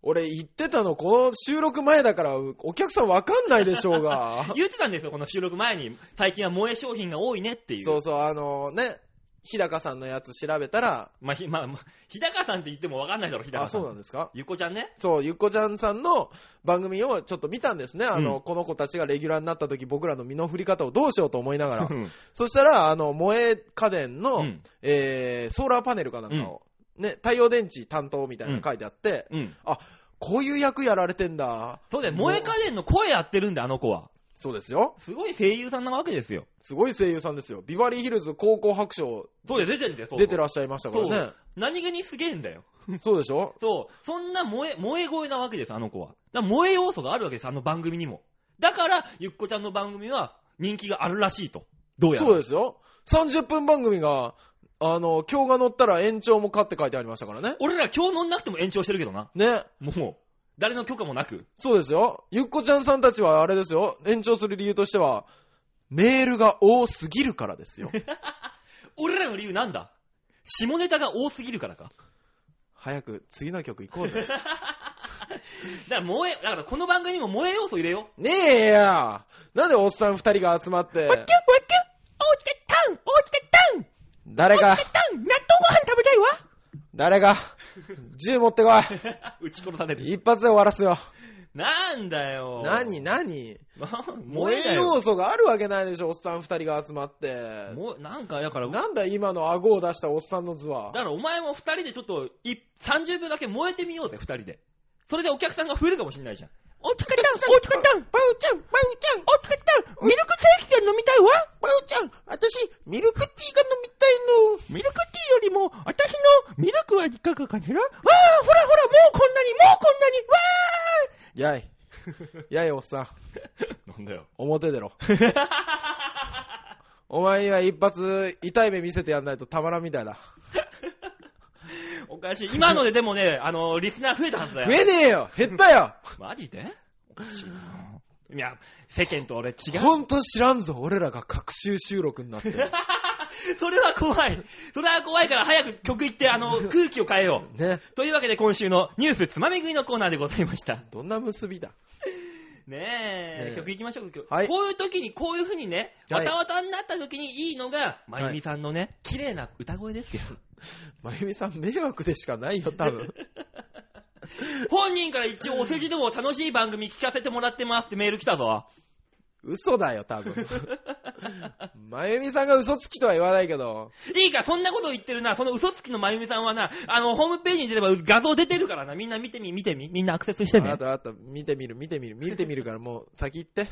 俺言ってたの、この収録前だから、お客さんわかんないでしょうが。[laughs] 言ってたんですよ、この収録前に。最近は萌え商品が多いねっていう。そうそう、あのね、日高さんのやつ調べたら、まあ、ひ、まあ、まあ日高さんって言ってもわかんないだろ、日高あ、さん。そうなんですか？ゆっこちゃんね。そう、ゆっこちゃんさんの番組をちょっと見たんですね。あの、うんこの子たちがレギュラーになった時、僕らの身の振り方をどうしようと思いながら。うんそしたら、あの、萌え家電の、うんえー、ソーラーパネルかなんかを、ね、太陽電池担当みたいなの書いてあって、うん。こういう役やられてんだ。そうだよ、萌え家電の声やってるんだ、あの子は。そうですよ。すごい声優さんなわけですよ。すごい声優さんですよ。ビバリーヒルズ高校白書そうだよ、出てんだよ、そう出てらっしゃいましたからね。何気にすげえんだよ。そうでしょ？そう。そんな萌え、萌え声なわけです、あの子は。だから萌え要素があるわけです、あの番組にも。だから、ゆっこちゃんの番組は人気があるらしいと。どうやら。そうですよ。30分番組が、あの、今日が乗ったら延長もかって書いてありましたからね。俺ら今日乗んなくても延長してるけどな。ね。もう、誰の許可もなく。そうですよ。ゆっこちゃんさんたちはあれですよ。延長する理由としては、メールが多すぎるからですよ。[laughs] 俺らの理由なんだ下ネタが多すぎるからか。早く次の曲行こうぜ。[laughs] だから萌え、だからこの番組にも萌え要素入れよねえやなんでおっさん二人が集まって、わっきゅわっきゅ誰が、タン納豆ご飯食べたいわ誰が、銃持ってこう。[laughs] 撃ち殺されい。る。一発で終わらすよ。なんだよ。何何？な萌萌え要素があるわけないでしょ、おっさん二人が集まって。もう、なんか、だから、だなんだ今の顎を出したおっさんの図は。からお前も二人でちょっと、い30秒だけ燃えてみようぜ、二人で。それでお客さんが増えるかもしんないじゃん。おうちでタンおうちでタンバウちゃん、バウちゃん、おうちでタンミルクセーキが飲みたいわバウちゃん、私、ミルクティーが飲みたいの。ミルクティーよりも、私のミルクはいかがかしらわあ、ほらほら、もうこんなに、もうこんなに、わやい。[laughs] やい、おっさん。なんだよ。表出ろ。[laughs] お前には一発、痛い目見せてやんないとたまらんみたいだ。[laughs] おかしい。今のででもね、[laughs] あの、リスナー増えたはずだよ。増えねえよ減ったよ [laughs] マジで？おかしいな。いや、世間と俺違う。ほんと知らんぞ、俺らが各週収録になって。それは怖い。それは怖いから早く曲行って、あの、空気を変えよう。ね。というわけで今週のニュースつまみ食いのコーナーでございました。どんな結びだ？ねえ、ねえ曲行きましょう。曲はいこういう時に、こういう風にね、はいわたわたになった時にいいのが、まゆみさんのね、綺麗な歌声ですよ。[laughs] まゆみさん迷惑でしか？ないよ、多分。[laughs] 本人から一応お世辞でも楽しい番組聞かせてもらってますってメール来たぞ。嘘だよ、多分。まゆみさんが嘘つきとは言わないけど、いいか、そんなこと言ってるな。その嘘つきのまゆみさんはな、あの、ホームページに出れば画像出てるからな。みんな見てみ、見てみ。みんなアクセスしてねあな。たあなた、見てみる、見てみる、見てみるからもう先行って。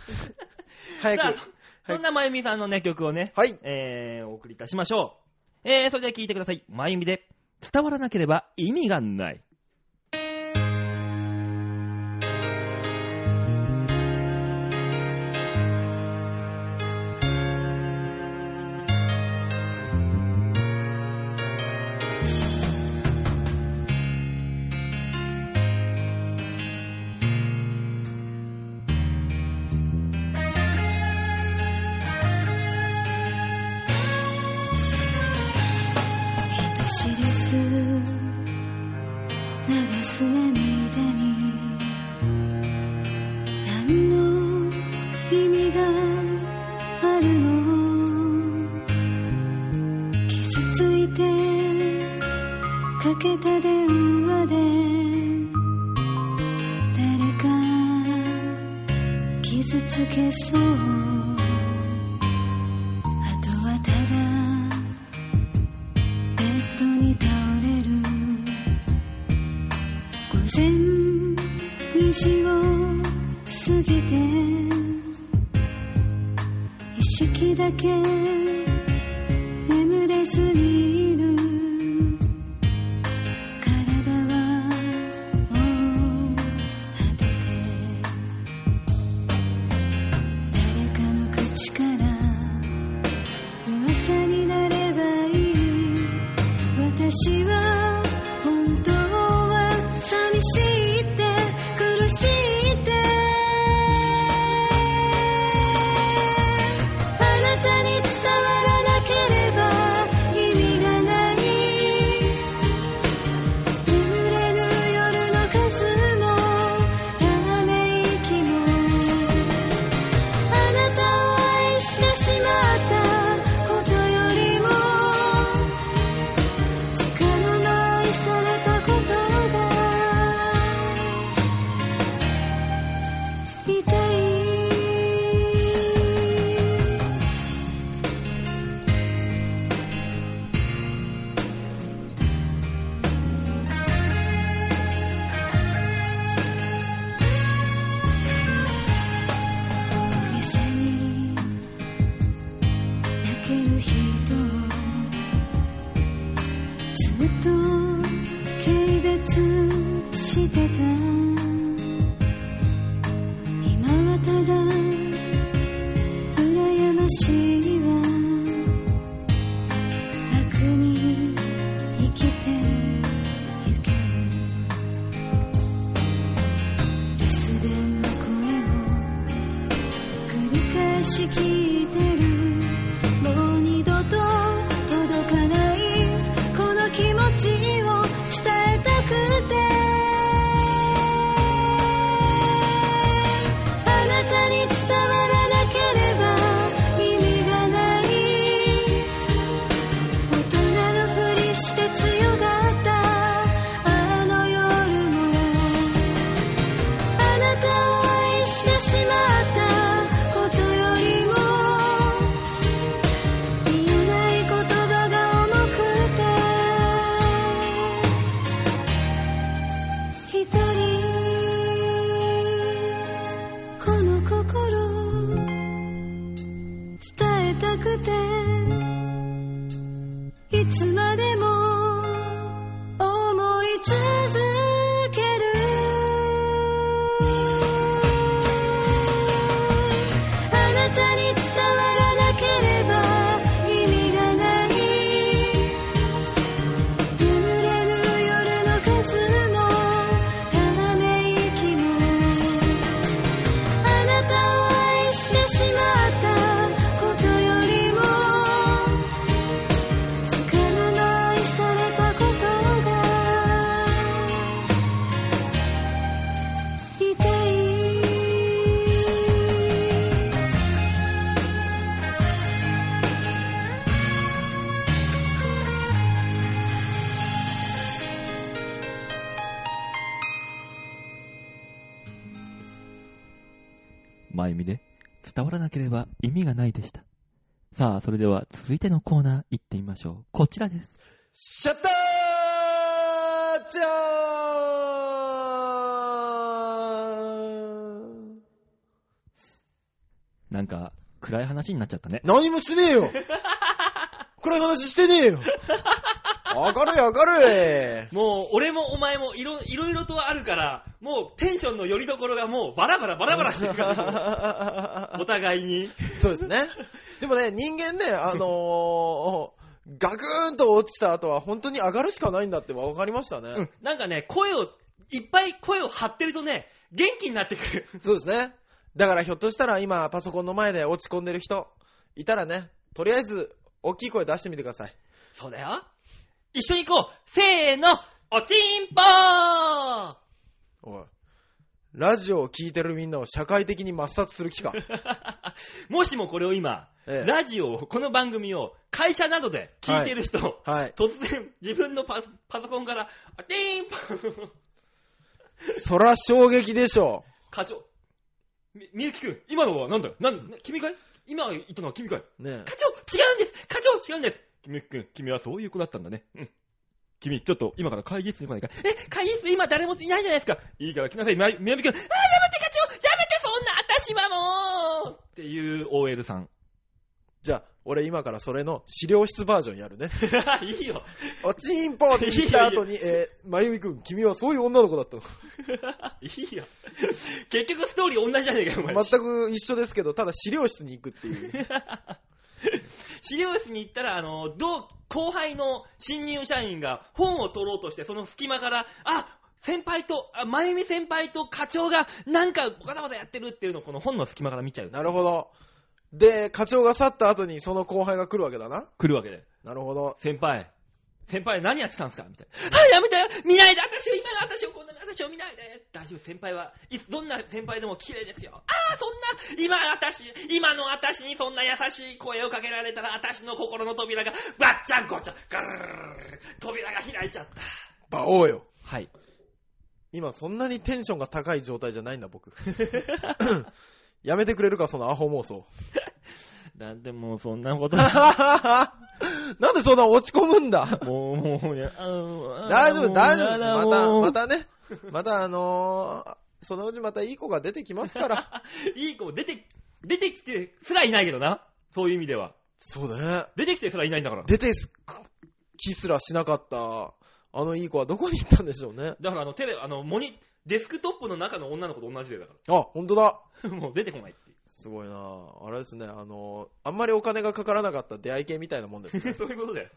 [laughs] 早く。そそんなまゆみさんのね、曲をね、はい。えー、お送りいたしましょう。えー、それでは聴いてください。まゆみで、伝わらなければ意味がない。走りす流す涙に何の意味があるの？傷ついてかけた電話で。誰か傷つけそう。した。さあ、それでは続いてのコーナー行ってみましょう。こちらです。シャッターチャーなんか、暗い話になっちゃったね。何もしてねえよ [laughs] 暗い話してねえよ明るい明るいもう、俺もお前もいろ、いろいろとあるから、もうテンションの寄り所がもうバラバラバラバラしてるから、[laughs] お互いに。そうですね。でもね、人間ね、あのー、ガクーンと落ちた後は本当に上がるしかないんだって分かりましたね。うん。なんかね、声を、いっぱい声を張ってるとね、元気になってくる。そうですね。だからひょっとしたら今パソコンの前で落ち込んでる人いたらね、とりあえず大きい声出してみてください。そうだよ。一緒に行こう。せーの。おちんぽー。おい。ラジオを聞いてるみんなを社会的に抹殺する気か。[laughs] もしもこれを今、ええ。ラジオを、この番組を会社などで聞いている人、はい。突然自分のパソパソコンから、あてーんぽー。そら衝撃でしょ。過剰。み、みゆきくん、今のはなんだ？なんだ君かい？今言ったのは君かい？ね課長違うんです。課長違うんですみゆきくん、君はそういう子だったんだね。うん。君、ちょっと今から会議室に来ないかえ、会議室今誰もいないじゃないですかいいから来なさい、みみやびくん。あー、やめて課長やめてそんな私はもうっていう OL さん。じゃあ、俺今からそれの資料室バージョンやるね。[laughs] いいよ。おちんぽって言った後に、えー、まゆみくん、君はそういう女の子だったの。[laughs] いいよ。結局ストーリー同じじゃねえかよ、お前。全く一緒ですけど、ただ資料室に行くっていう。[laughs] 資料室に行ったら、あの、同、後輩の新入社員が本を取ろうとして、その隙間から、あ先輩と、あ、まゆみ先輩と課長がなんかバタバタやってるっていうのをこの本の隙間から見ちゃう。なるほど。で、課長が去った後にその後輩が来るわけだな。来るわけで。なるほど。先輩、先輩何やってたんですか？みたいな。はい、やめて見ないで私を、今の私を、こんな私を見ないで大丈夫、先輩はいつ、どんな先輩でも綺麗ですよ。ああ、そんな、今私、今の私にそんな優しい声をかけられたら、私の心の扉が、バッチャンコチャン、ガルルルルル扉が開いちゃった。馬王よ。はい。今そんなにテンションが高い状態じゃないんだ、僕。やめてくれるか、そのアホ妄想。なんでもうそんなこと、[laughs] なんでそんな落ち込むんだ？もう、もうね、あの大丈夫、大丈夫です。また、また。たね。またあのー、そのうちまたいい子が出てきますから。[laughs] いい子出て、出てきてすらいないけどな。そういう意味では。そうだね。出てきてすらいないんだから。出てす、キすらしなかった、あのいい子はどこに行ったんでしょうね。だからあの、テレ、あの、モニ、デスクトップの中の女の子と同じでだかあ、ほんとだ。ら。[laughs] もう出てこないっていすごいなあれですね、あのあんまりお金がかからなかった出会い系みたいなもんですう。ね。[laughs] そういうことだよ。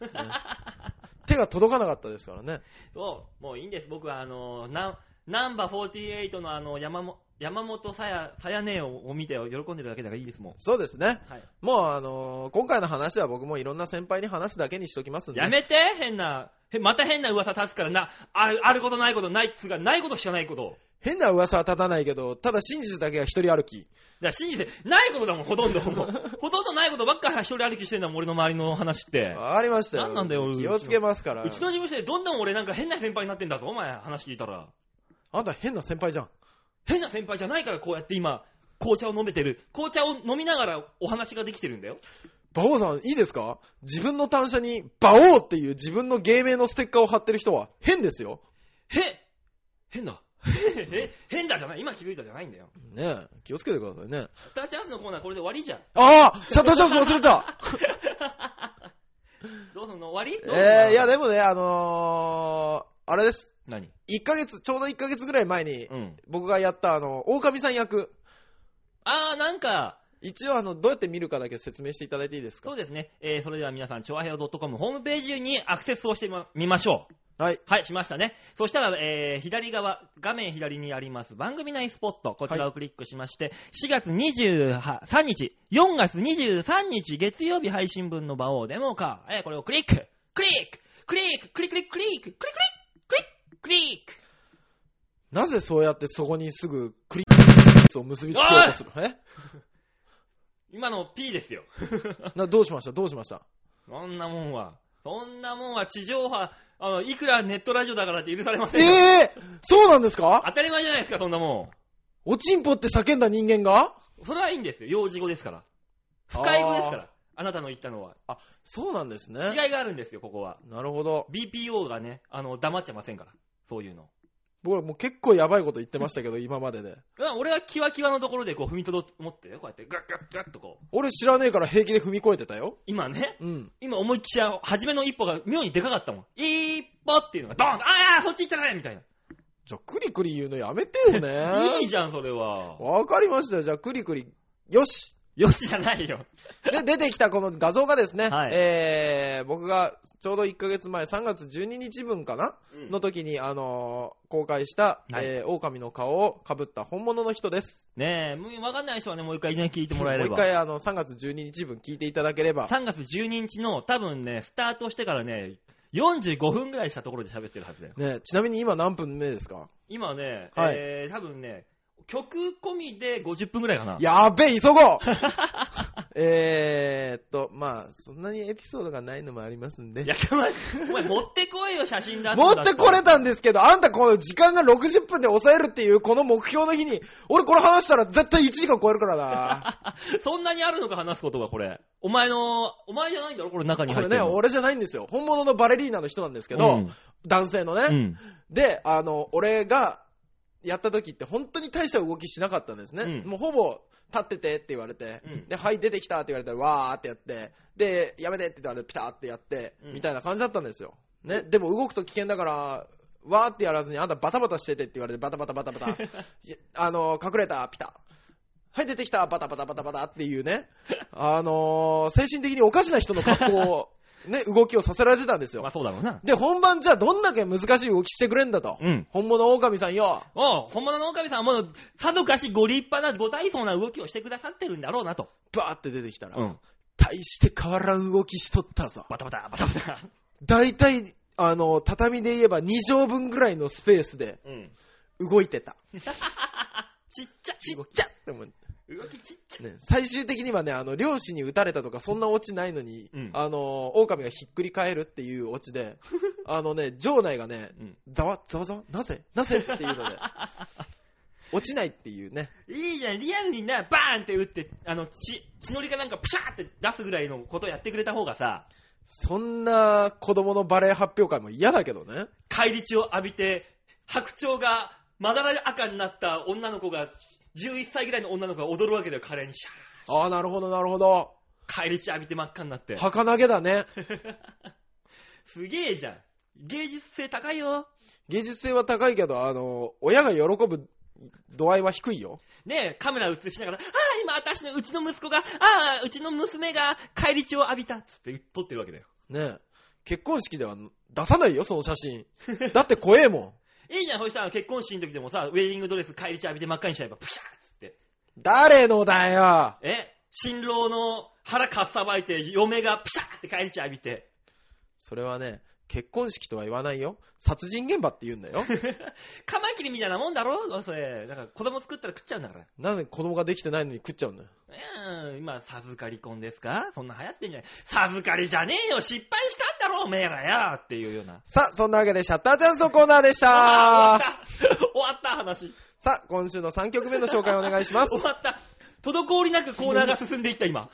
手が届かなかったですからね。そう、もういいんです。僕はあの、ナナンバー48のあの、山も、山本さや、さやねえを見て喜んでるだけだからいいですもん。そうですね。はい。もうあの今回の話は僕もいろんな先輩に話すだけにしときますんで。やめて変な、へまた変な噂立つからな、ある、あることないことないっつうか、ないことしかないこと。変な噂は立たないけど、ただ真実だけは一人歩き。ら信じて、ないことだもん、ほとんど。も [laughs] うほとんどないことばっかり一人歩きしてんだもん、俺の周りの話って。わかりましたよ。なんなんだよ気をつけますから。うちの事務所でどんどん俺なんか変な先輩になってんだぞ、お前、話聞いたら。あんた変な先輩じゃん。変な先輩じゃないからこうやって今、紅茶を飲めてる。紅茶を飲みながらお話ができてるんだよ。馬王さん、いいですか？自分の単車に馬王っていう自分の芸名のステッカーを貼ってる人は変ですよ。へ変だ。[laughs] へ変だじゃない今気づいたじゃないんだよ。ねえ、気をつけてくださいね。シャッターチャンスのコーナーこれで終わりじゃん。ああシャッターチャンス忘れた [laughs] どうすんの終わり？えー、いやでもね、あのー、あれです。何？1ヶ月、ちょうど1ヶ月ぐらい前に、うん。僕がやったあの、狼さん役。あー、なんか、一応あの、どうやって見るかだけ説明していただいていいですか？そうですね。えー、それでは皆さん、超平洋 .com ホームページにアクセスをしてみましょう。はい。はい、しましたね。そしたら、えー、左側、画面左にあります番組内スポット、こちらをクリックしまして、4月23日、4月23日月曜日配信分の場をデモか、えー、これをクリック。クリック!クリック!クリッククリッククリック!クリック!クリック!クリック!なぜそうやってそこにすぐクリックを結びつけようとするえ？今の P ですよ。[laughs] な、どうしました？どうしました？そんなもんは、そんなもんは地上波、あの、いくらネットラジオだからって許されませんよ。ええー、そうなんですか？当たり前じゃないですか、そんなもおちんぽって叫んだ人間が？ん。それはいいんですよ。幼児語ですから。深い語ですから。あなたの言ったのは。あ、そうなんですね。違いがあるんですよ、ここは。なるほど。BPO がね、あの、黙っちゃいませんから。そういうの。僕らもう結構やばいこと言ってましたけど、[laughs] 今までで。うん俺はキワキワのところでこう踏みとど持ってよ、こうやってガッガッガッとこう。俺知らねえから平気で踏み越えてたよ。今ね、うん。今思いっきり初めの一歩が妙にでかかったもん。一歩っていうのがドーンとああそっち行ったねみたいな。じゃあ、クリクリ言うのやめてよね。いいじゃん、それは。わかりましたよ。じゃあ、クリクリ。よし。よしじゃないよ。で、出てきたこの画像がですね、はいえー、僕がちょうど1ヶ月前、3月12日分かな、うんの時に、あのー公開した、はいえー、狼の顔をかぶった本物の人です。ねえ、もうわかんない人はね、もう一回ね、聞いてもらえれば。もう一回、あの、3月12日分聞いていただければ。3月12日の多分ね、スタートしてからね、45分ぐらいしたところで喋ってるはずだよ。ね、ちなみに今何分目ですか？今ね、はいえー、多分ね、曲込みで50分ぐらいかな。やべえ、急ごう [laughs] えーっと、まあ、そんなにエピソードがないのもありますんでい。や、お前、お前持ってこいよ、写真だ持ったらってこれたんですけど、あんたこの時間が60分で抑えるっていうこの目標の日に、俺これ話したら絶対1時間超えるからな。[laughs] そんなにあるのか話すことが、これ。お前の、お前じゃないんだろこれ中にこれね、入ってるの。俺じゃないんですよ。本物のバレリーナの人なんですけど、うん男性のね、うん。で、あの、俺がやった時って本当に大した動きしなかったんですね。うん。もうほぼ立っててって言われて、うん。で、はい、出てきたって言われたら、わーってやって、で、やめてって言われて、ピターってやって、うん。みたいな感じだったんですよ。ね、でも動くと危険だから、わーってやらずに、あんたバタバタしててって言われて、バタバタバタバタ、[laughs] あの、隠れた、ピタ。はい、出てきた、バタバタバタバタっていうね、あのー精神的におかしな人の格好を、ね、動きをさせられてたんですよまあ。そうだろうな。で、本番じゃあどんだけ難しい動きしてくれんだと。うん。本物狼さんよ。おう本物の狼さんはもう、さぞかしご立派なご体操な動きをしてくださってるんだろうなと。バーって出てきたら、うん。大して変わらん動きしとったぞ。バタバタ、バタバタ。大体、あの、畳で言えば2畳分ぐらいのスペースでうん。動いてた。[laughs] ちっちゃちっちゃって思う動きちっちゃね、最終的にはね、あの、漁師に撃たれたとかそんなオチないのに、うんあの、狼がひっくり返るっていうオチで、[laughs] あのね、場内がね、うんざわ、ざわざわなぜなぜっていうので、落ちないっていうね。いいじゃん、リアルにな、バーンって打って、あの、血、血のりかなんかプシャーって出すぐらいのことやってくれた方がさ、そんな子供のバレエ発表会も嫌だけどね。返り血を浴びて、白鳥がまだら赤になった女の子が、11歳ぐらいの女の子が踊るわけだよ、カレーにシャー。ああ、なるほど、なるほど。返り血浴びて真っ赤になって。儚げだね。[laughs] すげえじゃん。芸術性高いよ。芸術性は高いけど、あの、親が喜ぶ度合いは低いよ。ねえ、カメラ映しながら、ああ、今私のうちの息子が、ああ、うちの娘が返り血を浴びたっつって撮ってるわけだよ。ねえ。結婚式では出さないよ、その写真。だって怖えもん。[laughs] いいじゃん、そしたら結婚式の時でもさ、ウェディングドレス返り血浴びて真っ赤にしちゃえば、プシャーっつって。誰のだよ。え新郎の腹かっさばいて、嫁がプシャーって返り血浴びて。それはね、結婚式とは言わないよ。殺人現場って言うんだよ。[laughs] カマキリみたいなもんだろそれ。だから子供作ったら食っちゃうんだから。なんで子供ができてないのに食っちゃうんだよ。うん、今、授かり婚ですか？そんな流行ってんじゃない授かりじゃねえよ失敗したんだろおめえらよっていうような。さあ、そんなわけでシャッターチャンスのコーナーでしあた。終わった終わった話。さあ、今週の3曲目の紹介お願いします [laughs] 終。わった。滞りなくコーナーが進んでいった、今。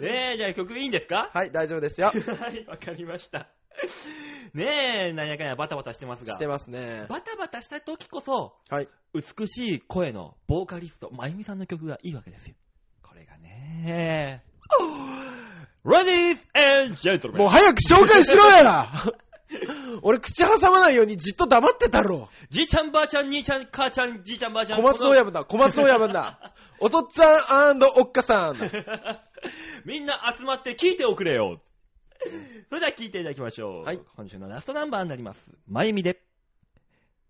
ねえ、じゃあ曲いいんですか？はい、大丈夫ですよ。[laughs] はい、わかりました。ねえ、なんやかんやバタバタしてますが。してますね。バタバタした時こそ、はい。美しい声のボーカリスト、まゆみさんの曲がいいわけですよ。これがね。[gasps] Ladies and gentlemen. もう早く紹介しろや [laughs] 俺口挟まないようにじっと黙ってたろ。じいちゃんばあちゃん、兄ちゃん、母ちゃん、じいちゃんばあちゃん。小松の親分だ、小松の親分だ。おとっつぁんおっかさんだ。[laughs] みんな集まって聞いておくれよ。それでは聞いていただきましょう。はい今週のラストナンバーになります。まゆみで、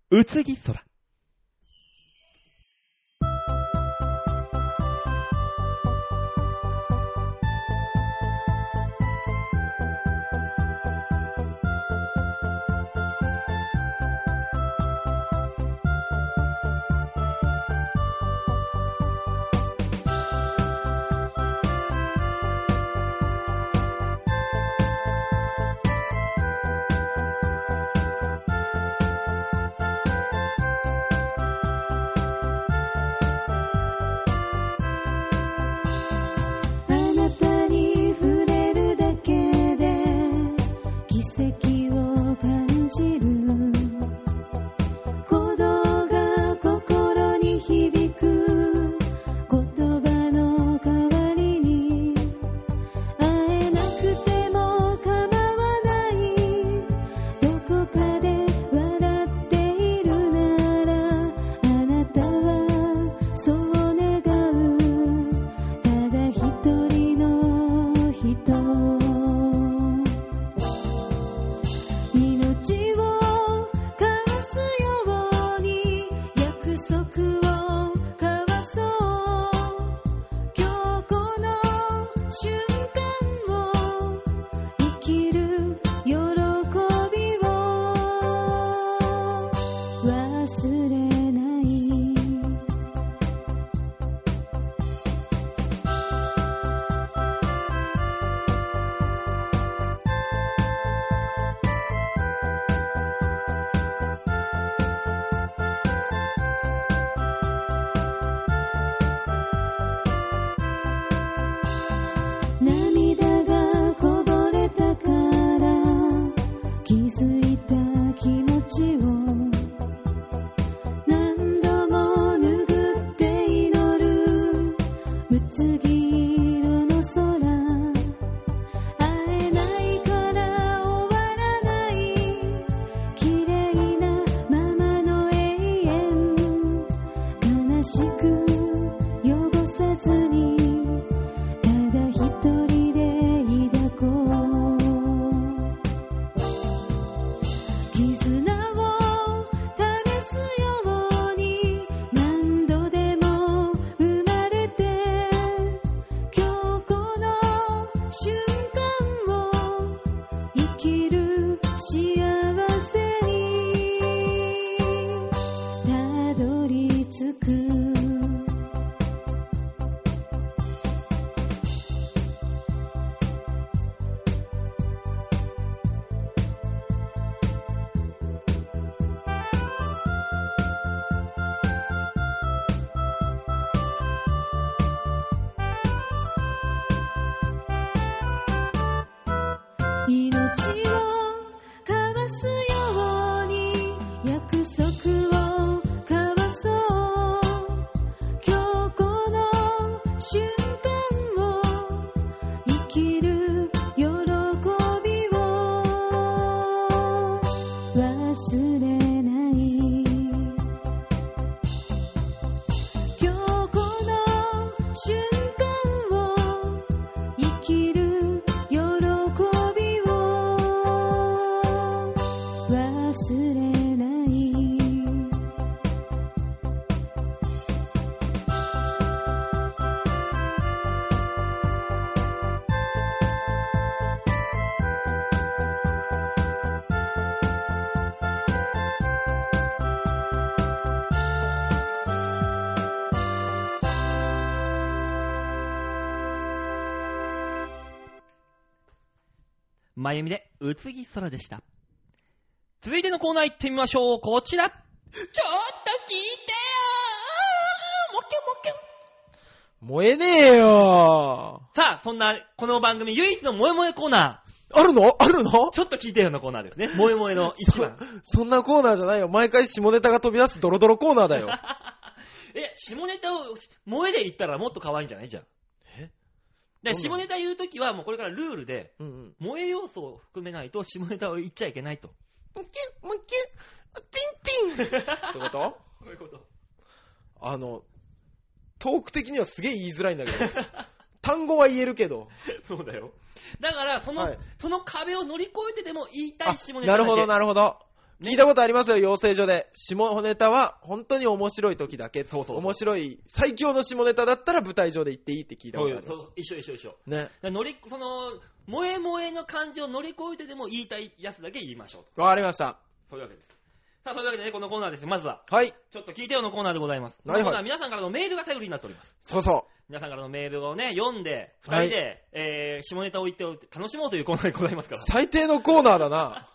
うつぎ空。まゆみで、うつぎ空でした。続いてのコーナー行ってみましょう。こちら。ちょっと聞いてよーもきゅもきゅ燃えねえよさあ、そんな、この番組唯一の萌え萌えコーナあるの？あるの？ー。ちょっと聞いてよのコーナーですね。萌え萌えの一番。そんなコーナーじゃないよ。毎回下ネタが飛び出すドロドロコーナーだよ。[laughs] え、下ネタを、萌えで言ったらもっと可愛いんじゃない？じゃん。えで、下ネタ言うときはもうこれからルールで、うんうん。萌え要素を含めないと下ネタを言っちゃいけないと。ムキュムキュ、ピンピン。そういうこと？そういうこと？あの、トーク的にはすげえ言いづらいんだけど。[laughs] 単語は言えるけど。そうだよ。だから、その、はいその壁を乗り越えてでも言いたいあ下ネタだけ。なるほど、なるほど。聞いたことありますよ、養成所で。下ネタは本当に面白い時だけ。そうそうそう面白い、最強の下ネタだったら舞台上で言っていいって聞いたことある。そう、一緒一緒一緒。ね。乗り、その、萌え萌えの感じを乗り越えてでも言いたいやつだけ言いましょうと。わかりました。そういうわけです。さあ、そういうわけでね、このコーナーです。まずは、はい。ちょっと聞いてよのコーナーでございます。はいはいこのコーナーは皆さんからのメールが頼りになっております。そうそ皆さんからのメールをね、読んで、二はい人で、えー、下ネタを言って楽しもうというコーナーでございますかう。ら。最低のコーナーだな。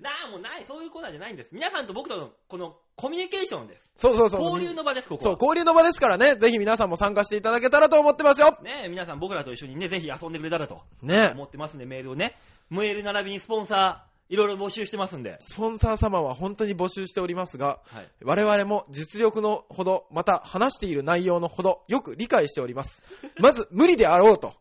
なあ、もうない、そういうコーナーじゃないんです。皆さんと僕との、この、コミュニケーションです。そうそうそう。交流の場です、ここそう、は。交流の場ですからね。ぜひ皆さんも参加していただけたらと思ってますよ。ねえ、皆さん僕らと一緒にね、ぜひ遊んでくれたらとね思ってますんで、メールをね。メール並びにスポンサー、いろいろ募集してますんで。スポンサー様は本当に募集しておりますが、はい。我々も実力のほど、また話している内容のほど、よく理解しております。まず、無理であろうと。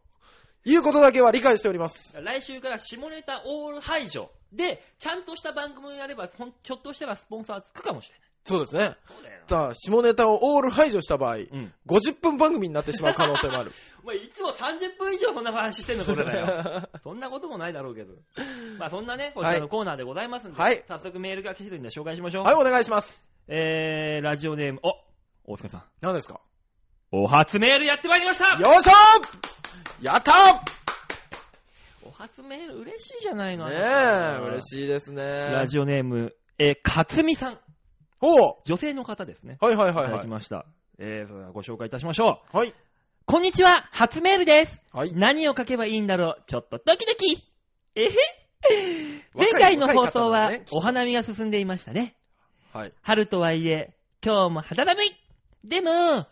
いうことだけは理解しております。来週から下ネタオール排除で、ちゃんとした番組をやれば、ほんちょっとしたらスポンサーつくかもしれない。そうですね。そうだよ。さあ、下ネタをオール排除した場合、うん。50分番組になってしまう可能性もある。[laughs] お前、いつも30分以上そんな話してんの、これだよ。[laughs] そんなこともないだろうけど。まあ、そんなね、こちらのコーナーでございますんで、はい早速メールが来てるんで紹介しましょう。はい、お願いします。えー、ラジオネーム、お、大塚さん。何ですか？お初メールやってまいりましたよいしょやったお初メール嬉しいじゃないのねえ、嬉い。しいですね。ラジオネーム、えー、かつみさん。おう女性の方ですね。はいはいはいいただはい。きました。えー、それではご紹介いたしましょう。はい。こんにちは、初メールです。はい。何を書けばいいんだろうちょっとドキドキえへ？前回の放送はお花見が進んでいましたね。はい。春とはいえ、今日も肌寒い。でも、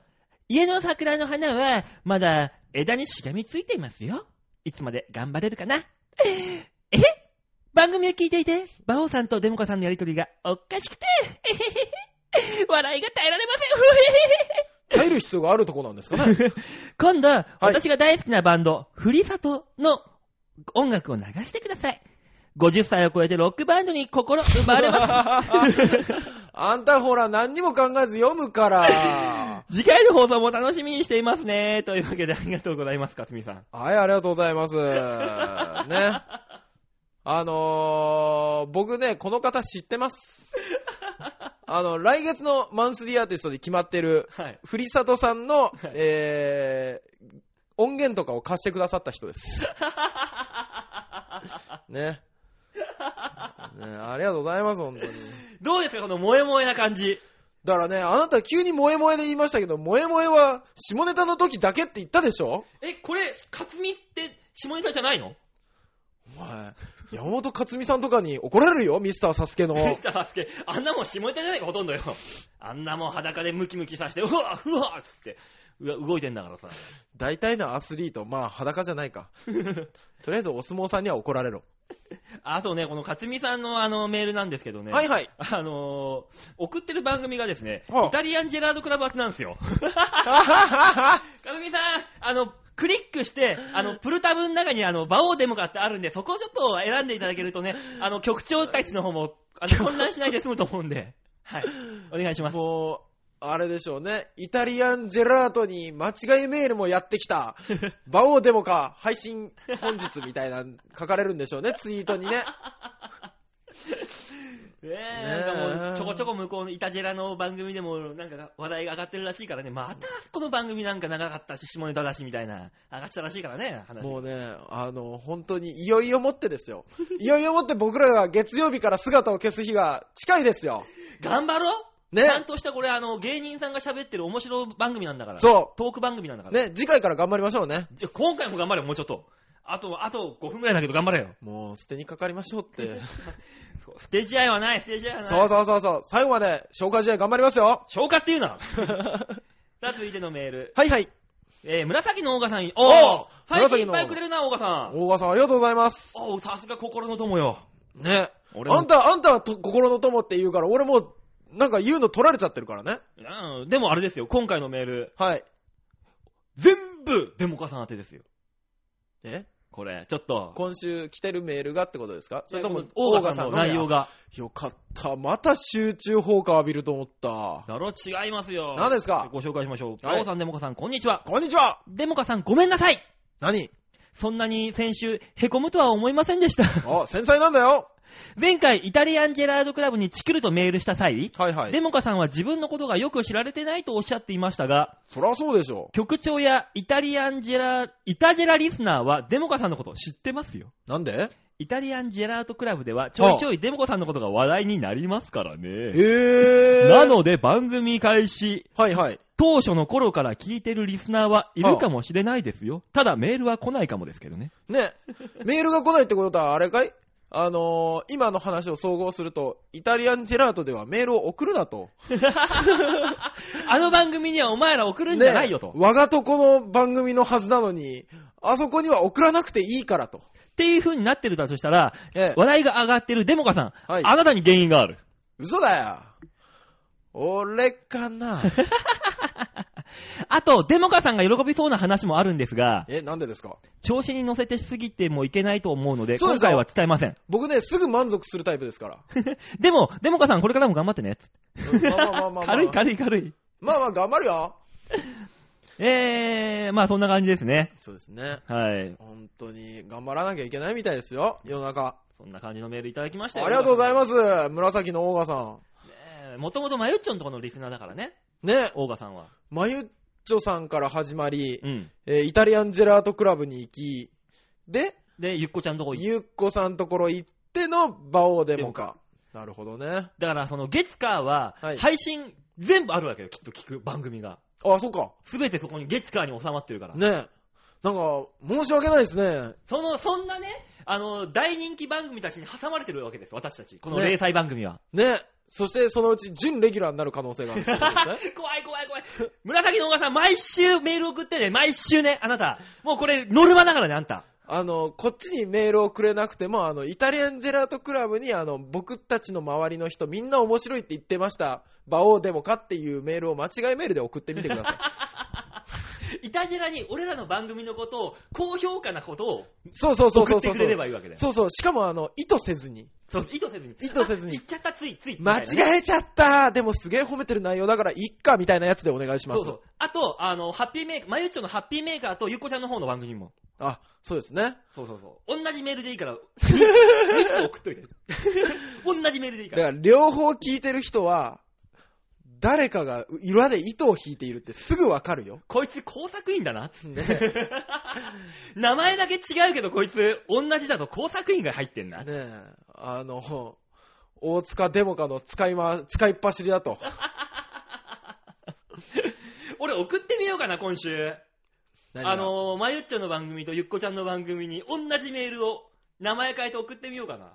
家の桜の花はまだ枝にしがみついていますよ。いつまで頑張れるかな？[laughs] えへ番組を聞いていて、バオさんとデモカさんのやりとりがおかしくて、えへへへ笑いが耐えられません。ふへへへ入る必要があるとこなんですかね？[laughs] 今度、私が大好きなバンド、ふりさとの音楽を流してください。50歳を超えてロックバンドに心奪われます。[laughs] あんたほら何にも考えず読むから。次回の放送も楽しみにしていますね。というわけでありがとうございます、かすみさん。はい、ありがとうございます。[laughs] ね。あのー、僕ね、この方知ってます。[laughs] あの、来月のマンスリーアーティストで決まってる、はい。ふりさとさんの、えー、音源とかを貸してくださった人です。[laughs] ね。ねありがとうございます、本当に。どうですか、この萌え萌えな感じ。だからね、あなた急に萌え萌えで言いましたけど、萌え萌えは下ネタの時だけって言ったでしょ？え、これ、かつみって下ネタじゃないの？お前、山本克美さんとかに怒られるよ、ミスターサスケの。[laughs] ミスターサスケ、あんなもん下ネタじゃないか、ほとんどよ。あんなもん裸でムキムキさせて、うわうわっつって、うわ動いてんだからさ。大体のアスリート、まあ裸じゃないか。[laughs] とりあえずお相撲さんには怒られろ。[laughs] あとね、このかつみさんのあのメールなんですけどね。はいはい。あのー、送ってる番組がですね、はあイタリアンジェラードクラブ宛てなんですよ。かつみさん、あの、クリックして、あの、プルタブの中にあの、バオーデモがってあるんで、そこをちょっと選んでいただけるとね、あの、局長たちの方も、あの、混乱しないで済むと思うんで、はい。お願いします。もう、あれでしょうね。イタリアンジェラートに間違いメールもやってきた。[laughs] バオデモか、配信本日みたいな書かれるんでしょうね、ツイートにね。[laughs] ねえ、なんかもう、ちょこちょこ向こうのイタジェラの番組でも、なんか話題が上がってるらしいからね、またこの番組なんか長かったし、下ネタだし、みたいな、上がってたらしいからね、話。もうね、あの、本当にいよいよもってですよ。いよいよもって僕らが月曜日から姿を消す日が近いですよ。頑張ろうねちゃんとしたこれ、あの、芸人さんが喋ってる面白番組なんだから。そトーク番組なんだから。ね、次回から頑張りましょうね。じゃ今回も頑張れよ、もうちょっと。あと、あと5分くらいだけど頑張れよ。もう捨てにかかりましょうって。[laughs] ステージ試合はない、ステージ試合はない。そうそうそうそう。最後まで消化試合頑張りますよ。消化っていうな。[laughs] さあ、続いてのメール。はいはい。えー、紫のオーガさん、おおー最近いっぱいくれるな、オーガさん。大川さんありがとうございます。おーさすが心の友よ。ね。俺もあんた、あんたはと心の友って言うから、俺もう、なんか言うの取られちゃってるからね。うん、でもあれですよ、今回のメール、はい。全部デモカさん宛てですよ。え？これ、ちょっと。今週来てるメールがってことですか？それとも、オーガさんの内容が。が。よかった。また集中放火浴びると思った。だろ、違いますよ。何ですか？ご紹介しましょう。はいオーさん、デモカさん、こんにちは。こんにちはデモカさん、ごめんなさい。何？そんなに先週、凹むとは思いませんでした。あ、繊細なんだよ前回、イタリアンジェラードクラブにチクるとメールした際、はいはい。デモカさんは自分のことがよく知られてないとおっしゃっていましたが、そりゃそうでしょ。局長やイタリアンジェラ、イタジェラリスナーはデモカさんのこと知ってますよ。なんで？イタリアンジェラートクラブではちょいちょいデモカさんのことが話題になりますからえね。ー。なので番組開始、はいはい。当初の頃から聞いてるリスナーはいるかもしれないですよ。ただメールは来ないかもですけどね。ね、メールが来ないってことは、あれかい？あのー、今の話を総合すると、イタリアンジェラートではメールを送るなと。あの番組にはお前ら送るんじゃないよと。ね我がとこの番組のはずなのに、あそこには送らなくていいからと。っていう風になってるだとしたら、ええ、話題が上がってるデモカさん、はいあなたに原因がある。嘘だよ。俺かな。[laughs] あと、デモカさんが喜びそうな話もあるんですが、え、なんでですか？調子に乗せてしすぎてもいけないと思うので、そうですよ今回は伝えません。僕ね、すぐ満足するタイプですから。でも、デモカさんこれからも頑張ってね。うんまあまあまあまあ、まあ。軽い軽い軽い。まあまあ頑張るよ。えー、まあそんな感じですね。そうですね。はい。本当に頑張らなきゃいけないみたいですよ、世の中。そんな感じのメールいただきましたよ。ありがとうございまます。紫のオーガさす。もともとマユッチョのところのリスナーだからね、ん。ね、オーガさんは。マユッチョさんから始まり、うん。えーイタリアンジェラートクラブに行き、で、で、ゆっこちゃんのとこ行ってゆっこさんところ行ってのバオデモか。なるほどね。だから、その月火ははい、配信全部あるわけよ、きっと聞く番組が。あ、そうか。すべてここに月火に収まってるから。ねなんか、申し訳ないですね。その、そんなね、あの、大人気番組たちに挟まれてるわけです、私たち。このね零細番組は。ねそしてそのうち準レギュラーになる可能性があるってことですね。[laughs] 怖い怖い怖い。紫のおがさん、毎週メール送ってね、毎週ね、あなた。もうこれ、ノルマだからね、あんた。あの、こっちにメールをくれなくても、あの、イタリアンジェラートクラブに、あの、僕たちの周りの人、みんな面白いって言ってました。馬王デモかっていうメールを間違いメールで送ってみてください。[laughs] イタジェラに俺らの番組のことを、高評価なことをそうそうそうそうそう。送ってくれればいいわけだよ。そうそう。しかも、あの、意図せずに。そう、意図せずに。意図せずにあ言っちゃった、つい、つい。ね違えちゃったでもすげえ褒めてる内容だから、いっかみたいなやつでお願いします。そうそう。あと、あの、ハッピーメーカー、まゆっちょのハッピーメーカーとゆっこちゃんの方の番組も。あ、そうですね。そうそうそう。同じメールでいいから、3つ送っといて。同じメールでいいから。だから、両方聞いてる人は、誰かが裏で糸を引いているってすぐわかるよ。こいつ工作員だな。ね名前だけ違うけど、こいつ、同じだと工作員が入ってんな。ねえ、あの、大塚デモカの使いま、使いっ走りだと。[laughs] 俺送ってみようかな、今週。あ、のー、まゆっちょの番組とゆっこちゃんの番組に同じメールを名前変えて送ってみようかな。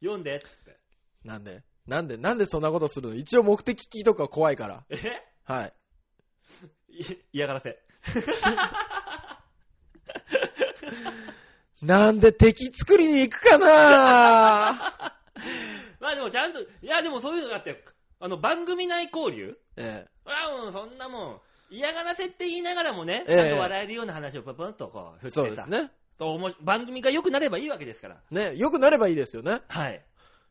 読んで、つって。なんで？なんで？なんでそんなことするの？一応目的聞きとか怖いから。え？はい。い嫌がらせ。[laughs] なんで敵作りに行くかな？[laughs] まあでもちゃんと、いやでもそういうのだって、あの、番組内交流？えそれはもうそんなもん、嫌がらせって言いながらもね、ええちゃんと笑えるような話をパパンとこう振えってさそうですね。番組が良くなればいいわけですから。ね、良くなればいいですよね。はい。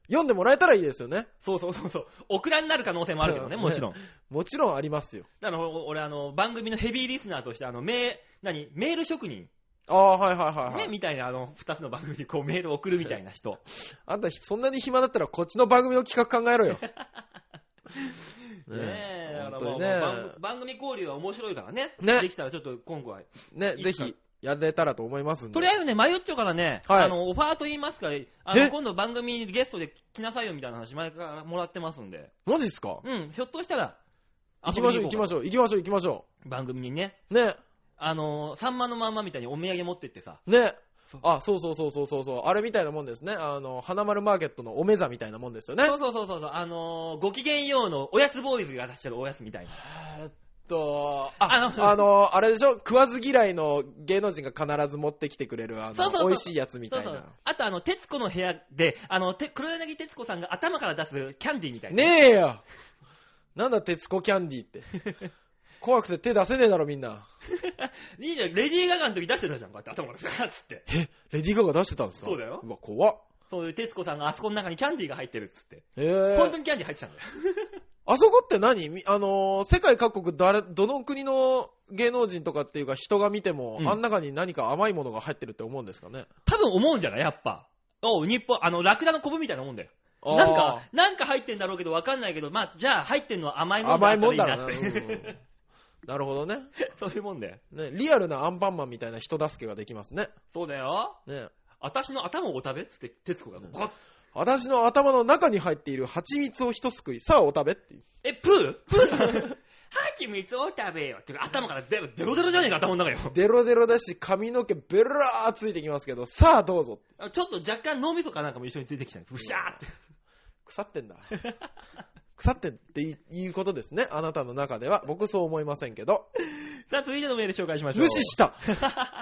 読んでもらえたらいいですよね。そうそうそうそう。オクラになる可能性もあるけどね、うんもちろん。[laughs] もちろんありますよ。だからお俺、あの、番組のヘビーリスナーとして、あの、メ何？メール職人、ああ、はいはいはい、はいね、みたいな、あの、二つの番組にこうメールを送るみたいな人。[laughs] あんたそんなに暇だったらこっちの番組の企画考えろよ。[laughs] ねえ、だからもう、番番組交流は面白いからね。ねできたらちょっと今後は。ね、ぜひ、やれたらと思いますんで。とりあえずね、マユッチョからね、はいあの、オファーと言いますか、あえ？の、今度番組にゲストで来なさいよみたいな話前からもらってますんで。マジっすか？うん、ひょっとしたら、行きましょう行きましょょう行きましょう行きましょう。番組にね、う。ね、あの、さんまのまんまみたいにお土産持ってってさ。ね。あ、そうそうそうそうそうそう。あれみたいなもんですね。あの、花丸マーケットのおめざみたいなもんですよね。そうそうそうそうそう、あのーご機嫌ようのおやすボーイズが出してるおやすみたいな。えーっと、ああの [laughs] あの、あれでしょ？食わず嫌いの芸能人が必ず持ってきてくれる、あの、そうそうそう美味しいやつみたいな。そうそう。あとあの、徹子の部屋で、あの、て黒柳徹子さんが頭から出すキャンディーみたいな。ねえよなんだ、鉄子キャンディーって。[laughs] 怖くて手出せねえだろ、みんな。[laughs] いいね、レディー・ガガの時出してたじゃん、こうやって頭からガーッつって。え、レディー・ガガ出してたんですか？そうだようわ、怖っ。そういう徹子さんがあそこの中にキャンディーが入ってるっつって。えー、本当にキャンディー入ってたんだよ。[laughs] あそこって何？みあのー世界各国誰、どの国の芸能人とかっていうか人が見ても、うんあん中に何か甘いものが入ってるって思うんですかね？多分思うんじゃない？やっぱ。おう、日本、あの、ラクダのコブみたいなもんだよ。なんか、なんか入ってんだろうけど分かんないけど、まあ、じゃあ入ってんのは甘いもんだ甘いもんだろうな。いいなって。うんうんなるほどね [laughs] そういうもんだよ。ね。リアルなアンパンマンみたいな人助けができますね。そうだよ。ね。私の頭をお食べ？っつって、徹子が私の頭の中に入っている蜂蜜を一すくい、さあお食べっていう。え、プー？プーさんはちみつを食べようって頭からデロデロデロじゃねえか、頭の中よ。デロデロだし、髪の毛ベラーついてきますけど、さあどうぞ。ちょっと若干脳みそかなんかも一緒についてきたね。ブシャーって。腐ってんだ。[laughs] 腐ってんっていうことですね。あなたの中では。僕そう思いませんけど。[laughs] さあ、続いてのメール紹介しましょう。無視した。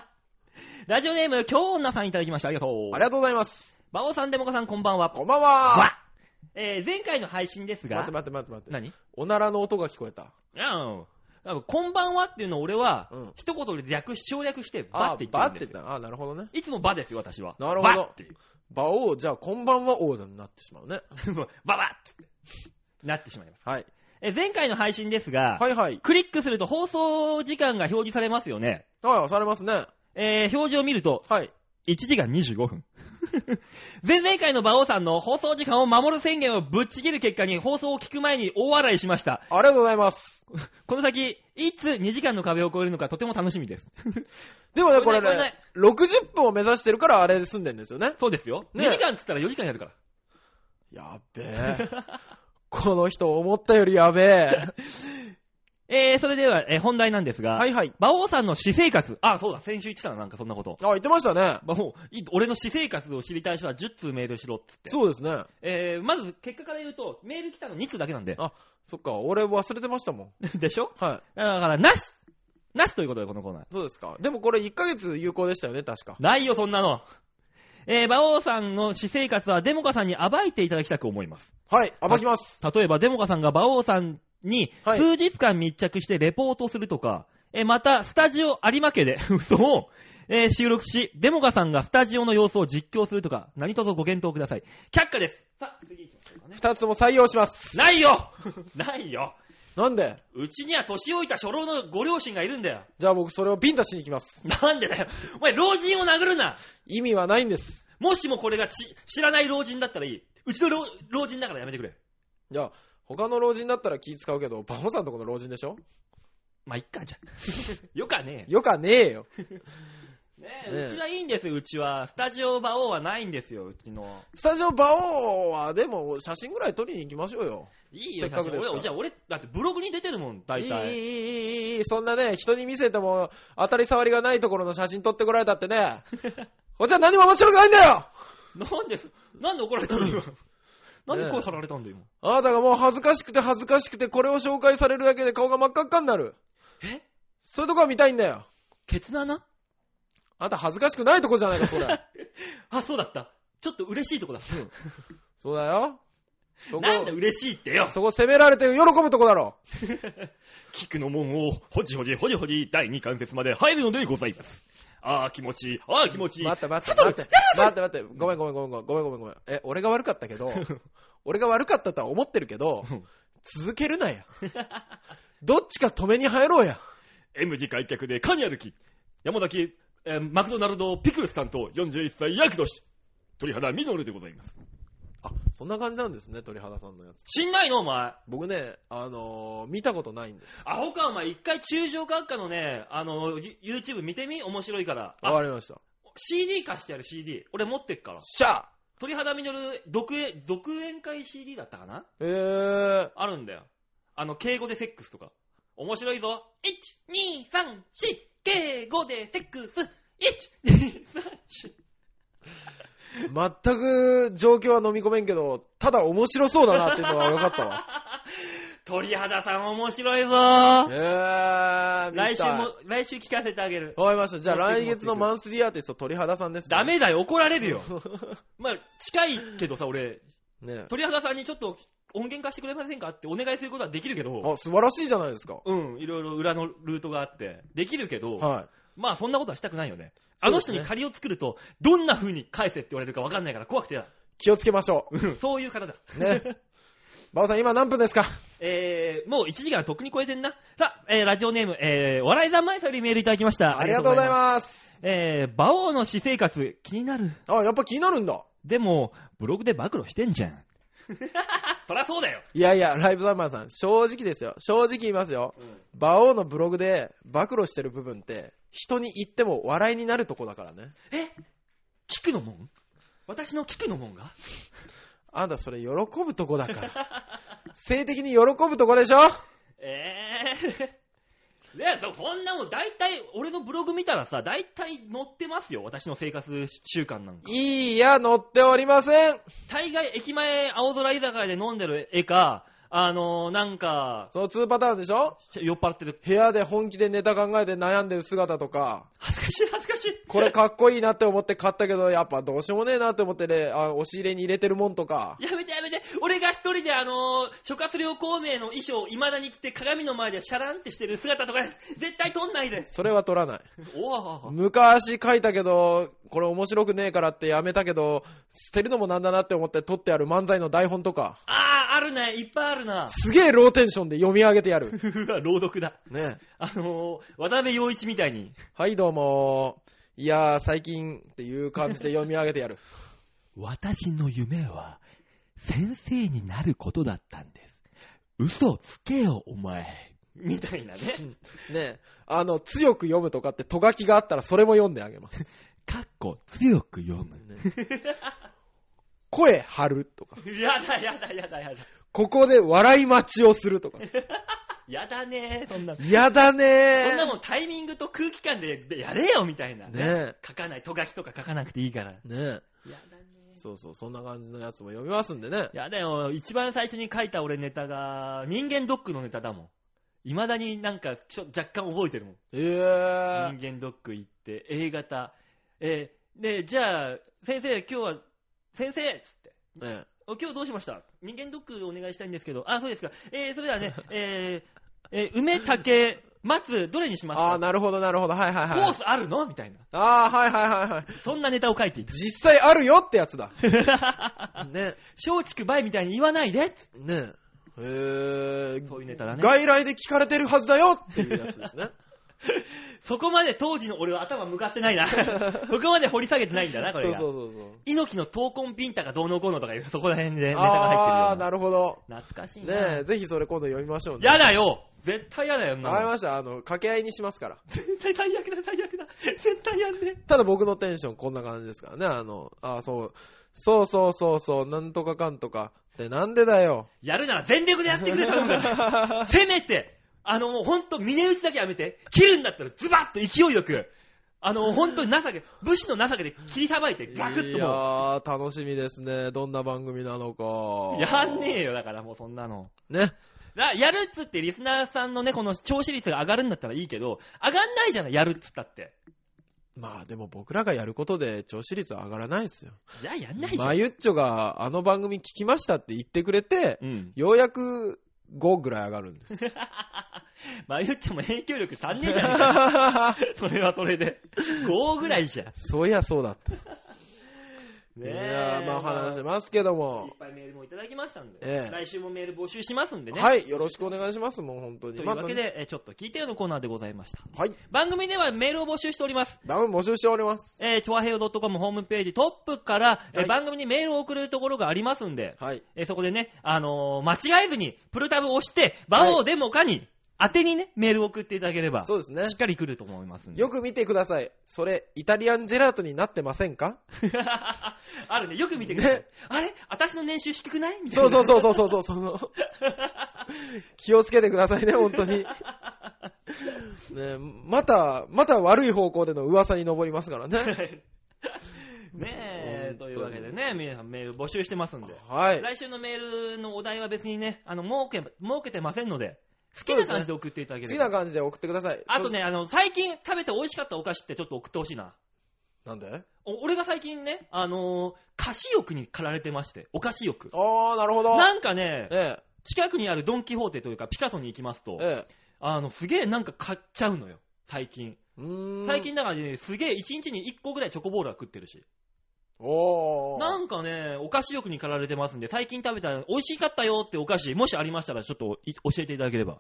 [laughs] ラジオネーム、京女さんいただきました。ありがとう。ありがとうございます。バオさん、デモカさん、こんばんは。こんばんは。わえー、前回の配信ですが、待って待って待って待って。何？おならの音が聞こえた。うん。こんばんはっていうのを俺は、うん一言で略し、省略して、あバって言ってバるんですよ。って言った。あなるほどね。いつもバですよ、私は。なるほどバっていう。バオじゃあ、こんばんは王になってしまうね。ババッつって。なってしまいます。はい。えー前回の配信ですが、はいはい。クリックすると放送時間が表示されますよね。はい、されますね。えー表示を見ると、はい。1時間25分。[laughs] 前々回の馬王さんの放送時間を守る宣言をぶっちぎる結果に放送を聞く前に大笑いしました。ありがとうございます。[laughs] この先、いつ2時間の壁を越えるのかとても楽しみです。[laughs] でもね、これこれねね、60分を目指してるからあれで済んでんですよね。そうですよ。ね2時間っつったら4時間やるから。やっべえ。この人思ったよりやべえ。[laughs] えー、それでは、えー本題なんですが、はいはい。馬王さんの私生活、あ、そうだ、先週言ってたな、なんかそんなこと。あ、言ってましたね。馬王、い俺の私生活を知りたい人は10通メールしろっつって。そうですね。えー、まず結果から言うと、メール来たの2通だけなんで。あ、そっか、俺忘れてましたもん。[laughs] でしょ？はだから、なしなしということで、このコーナー。そうですか。でもこれ1ヶ月有効でしたよね、確か。ないよ、そんなの。えー、馬王さんの私生活はデモカさんに暴いていただきたく思います。はい、暴きます。例えば、デモカさんが馬王さんにはい数日間密着してレポートするとか、えーまた、スタジオ有馬家で [laughs] 嘘を、えー収録し、デモカさんがスタジオの様子を実況するとか、何卒ご検討ください。却下です。さあ、次行きましょうかね。2つとも採用します。ないよ [laughs] ないよなんで？うちには年老いた初老のご両親がいるんだよ。じゃあ僕それをビンタしに行きます。なんでだよ。お前、老人を殴るな意味はないんです。もしもこれがち知らない老人だったらいい。うちの老老人だからやめてくれ。じゃあ、他の老人だったら気使うけど、バモさんとこの老人でしょ？まあ、いっか、じゃあ。[laughs] よかねよかねえよ。[laughs] え。ねえ、うちはいいんですよ、うちは。スタジオ馬王はないんですよ、うちの。スタジオバオは、でも写真ぐらい撮りに行きましょうよ。いいよ、せっかくですから俺、じゃあ俺、だってブログに出てるもん、大いい、い体。い、いい、いい、そんなね、人に見せても当たり障りがないところの写真撮ってこられたってね、こっちは何も面白くないんだよなんで、なんで怒られたの今。なんで声張られたんだよ、あなたがもう恥ずかしくて恥ずかしくてこれを紹介されるだけで顔が真っ赤っかになる。今。えそういうとこが見たいんだよ。ケツの穴あなた恥ずかしくないとこじゃないか、それ。[laughs] あ、そうだった。ちょっと嬉しいとこだ。そうだよ。そこ、なんで嬉しいってよ。そこ責められて喜ぶとこだろ。[laughs] 菊の門を、ほじほじほじほじ、第二関節まで入るのでございます。ああ、気持ちいい。ああ、気持ちいい。待って待って待って。待って待って。ごめんごめんごめんごめんごめんごめんごめん。え、俺が悪かったけど、俺が悪かったとは思ってるけど、続けるなや。どっちか止めに入ろうや。[laughs] M 字開脚でカニ歩き。山崎、えーマクドナルドピクルスさんと41歳役年。鳥肌ミノルでございます。あ、そんな感じなんですね、鳥肌さんのやつ。知んないのお前。僕ね、あのー見たことないんです。アホかお前、一回中上学科のね、あの、ユ YouTube 見てみ？面白いから。あ、わかりました。CD 貸してやる CD。俺持ってっから。しゃあ鳥肌ミノル独演、独演会 CD だったかな？えー、あるんだよ。あの、敬語でセックスとか。面白いぞ。1、2、3、4、敬語でセックス。1、2、3、4。全く状況は飲み込めんけど、ただ面白そうだなっていうのは分かったわ。鳥肌さん面白いぞえー、来週も、来週聞かせてあげる。わかりました。じゃあ来月のマンスリーアーティスト鳥肌さんですね。ダメだよ、怒られるよ。まあ、近いけどさ、俺、ね鳥肌さんにちょっと音源貸してくれませんかってお願いすることはできるけど、あ、素晴らしいじゃないですか。うん、いろいろ裏のルートがあって、できるけど、はい。まあそんなことはしたくないよね。あの人に借りを作ると、どんな風に返せって言われるか分かんないから怖くて気をつけましょうんそういう方だ。う。ね。バオさん今何分ですか？えー、もう1時間とっくに超えてんな。さあ、えー、ラジオネーム、えー、笑いざんまいさんよりメールいただきました。ありがとうございす。ます。えー、馬王の私生活、気になる。あ、やっぱ気になるんだ。でも、ブログで暴露してんじゃん。[laughs] そりゃそうだよ。いやいや、ライブザマーさん、正直ですよ。正直言いますよ。馬王のブログで暴露してる部分って、人に言っても笑いになるとこだからね。え？聞くのもん？私の聞くのもんが？あんたそれ喜ぶとこだから。[laughs] 性的に喜ぶとこでしょ？ええー。ねそこんなもん、大体、俺のブログ見たらさ、大体載ってますよ。私の生活習慣なんか。いいや、乗っておりません。大概、駅前、青空居酒屋で飲んでる絵か、あのー、なんか、その2パターンでしょ？酔っ払ってる。部屋で本気でネタ考えて悩んでる姿とか、恥ずかしい、恥ずかしい。これかっこいいなって思って買ったけど、やっぱどうしようもねえなって思ってね、あ押し入れに入れてるもんとか。やめてやめて。俺が一人であのー、諸葛亮孔明の衣装を未だに着て鏡の前でシャランってしてる姿とか、絶対撮んないで。それは取らない。おぉ。昔書いたけど、これ面白くねえからってやめたけど、捨てるのもなんだなって思って撮ってある漫才の台本とか、あー、あるね。いっぱいあるな。すげえローテンションで読み上げてやる。うわ、朗読だ。ねあのー、渡辺陽一みたいに。はいどうも、いやー最近っていう感じで読み上げてやる。[laughs] 私の夢は、先生になることだったんです。嘘つけよ、お前。みたいなね。ねあの、強く読むとかってとがきがあったらそれも読んであげます。[laughs] かっこ強く読む。ね声張るとか、やだやだやだやだ。ここで笑い待ちをするとか。[laughs] やだねそんな。やだねそんなもんタイミングと空気感ででやれよみたいな。ね書かない、とがきとか書かなくていいから。ねやだねそうそう、そんな感じのやつも読みますんでね。やだよ、一番最初に書いた俺ネタが、人間ドックのネタだもん。未だになんかちょ若干覚えてるもん。えー。人間ドック行って、A 型。えーで、じゃあ、先生、今日は、先生っつって。ねお今日どうしました？人間ドックお願いしたいんですけど、あ、そうですか。えー、それではね、[laughs] えー、えー梅、竹、松、どれにしますか？あー、なるほど、なるほど。はいはいコーはい。スあるの？みたいな。あー、はいはいはいはい。そんなネタを書いていた。実際あるよってやつだ。[laughs] ね。松竹梅みたいに言わないでねえー、そういうネタだね。外来で聞かれてるはずだよっていうやつですね。[laughs] そこまで当時の俺は頭向かってないな。[laughs] そこまで掘り下げてないんだな、こそうれが。そうそうそう。猪木の闘魂ビンタがどうのこうのとかいう、そこら辺でネタが入ってるよあー、うな。なるほど。懐かしいな。ねえ、ぜひそれ今度読みましょうね。やだよ絶対やだよ、わかりました。あの、掛け合いにしますから。絶対最悪だ、最悪だ。絶対やんね。ただ僕のテンションこんな感じですからね。あの、あーそう。そうそうそうそう、なんとかかんとか。で、なんでだよ。やるなら全力でやってくれ、頼むから。[laughs] せめて、あのもうほんと、峰打ちだけやめて。切るんだったらズバッと勢いよく。あの、ほんとに情け、武士の情けで切りさばいて、ガクッいともやー、楽しみですね。どんな番組なのか。う。やんねえよ、だからもうそんなの。ね。だやるっつってリスナーさんのね、この聴取率が上がるんだったらいいけど、上がんないじゃない、やるっつったって。まあでも僕らがやることで聴取率は上がらないですよ。じゃあやんないじゃん。まゆっちょがあの番組聞きましたって言ってくれて、うん。ようやく5ぐらい上がるんです。[laughs] まゆっちゃんも影響力足んねえじゃねえか。[laughs] それはそれで。5ぐらいじゃん。そういやそうだった。ねいやーまあ話してますけどいもっ。ぱいメールもいただきましたんで、ええ来週もメール募集しますんでね。はい、よろしくお願いします、もう本当に。というわけで、えーちょっと聞いてよのコーナーでございました。はい、番組ではメールを募集しております。ダウン募集しております。えー、ちょわへよ .com ホームページトップから、えーはい番組にメールを送るところがありますんで、はい。えーそこでね、あのー間違えずに、プルタブを押して、場をデモかに、当てにね、メールを送っていただければ、しそうですねっ。かり来ると思いますんで。よく見てください。それ、イタリアンジェラートになってませんか？[laughs] あるね、よく見てください。ねあれ？私の年収低くない？みたいな。そうそうそうそうそうそうそう。[laughs] 気をつけてくださいね、本当に。ねまた、また悪い方向での噂に上りますからね。[laughs] ねえ、と本当にいうわけでね、皆さんメール募集してますんで。はい。来週のメールのお題は別にね、あの、儲け、儲けてませんので、好きな感じで送っていただけ好きれば。な感じで送ってください。あとね、あの、最近食べて美味しかったお菓子ってちょっと送ってほしいな。そ。なんで？お俺が最近ね、あのー菓子欲に駆られてまして、お菓子欲。あー、なるほど。なんかね、え近くにあるドン・キホーテというか、ピカソに行きますとえ、、えあの、すげえなんか買っちゃうのよ、最近。え。うーん。最近だからね、すげえ1日に1個ぐらいチョコボールは食ってるし。おー。なんかね、お菓子欲に駆られてますんで、最近食べた美味しかったよってお菓子、もしありましたらちょっとい教えていただければ。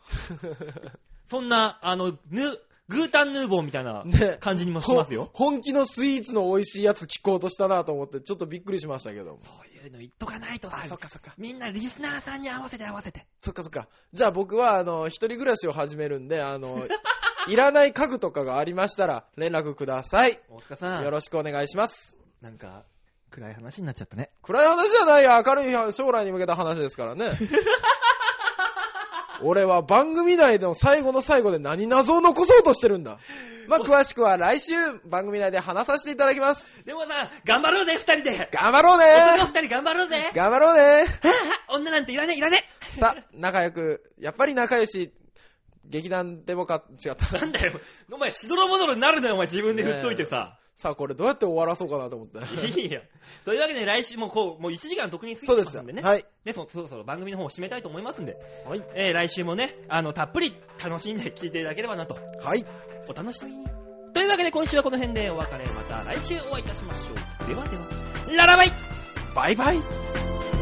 [laughs] そんな、あの、ぬ、グータンヌーボーみたいなね感じにもしますよ。ほ本気のスイーツの美味しいやつ聞こうとしたなと思って、ちょっとびっくりしましたけども。そういうの言っとかないとさあ、、そっかそっか。みんなリスナーさんに合わせて合わせて。そっかそっか。じゃあ僕は、あの、一人暮らしを始めるんで、あの、[laughs] いらない家具とかがありましたら、連絡ください。大塚さん、よろしくお願いします。なんか、暗い話になっちゃったね。暗い話じゃないよ。明るい将来に向けた話ですからね。[laughs] 俺は番組内の最後の最後で何謎を残そうとしてるんだ。まあ、詳しくは来週番組内で話させていただきます。でもさ、頑張ろうぜ、二人で。頑張ろう男ね二人頑張ろうぜ。頑張ろうね [laughs] 女なんていらねえ、いらねさあ、仲良く、やっぱり仲良し、劇団でもか、違ったえ。。なんだよ、お前、しどろもどろになるなよ、お前自分で振っといてさ。さあ、これどうやって終わらそうかなと思って。いいよ。というわけで、来週もこう、もう1時間特に過ぎそうですすてまんでね。はい。ね、そそろそろ番組の方を締めたいと思いますんで、はい。えー、来週もね、あの、たっぷり楽しんで聞いていただければなと。はい。お楽しみに。というわけで、今週はこの辺でお別れ。また来週お会いいたしましょう。ではでは、ララバイバイバイ。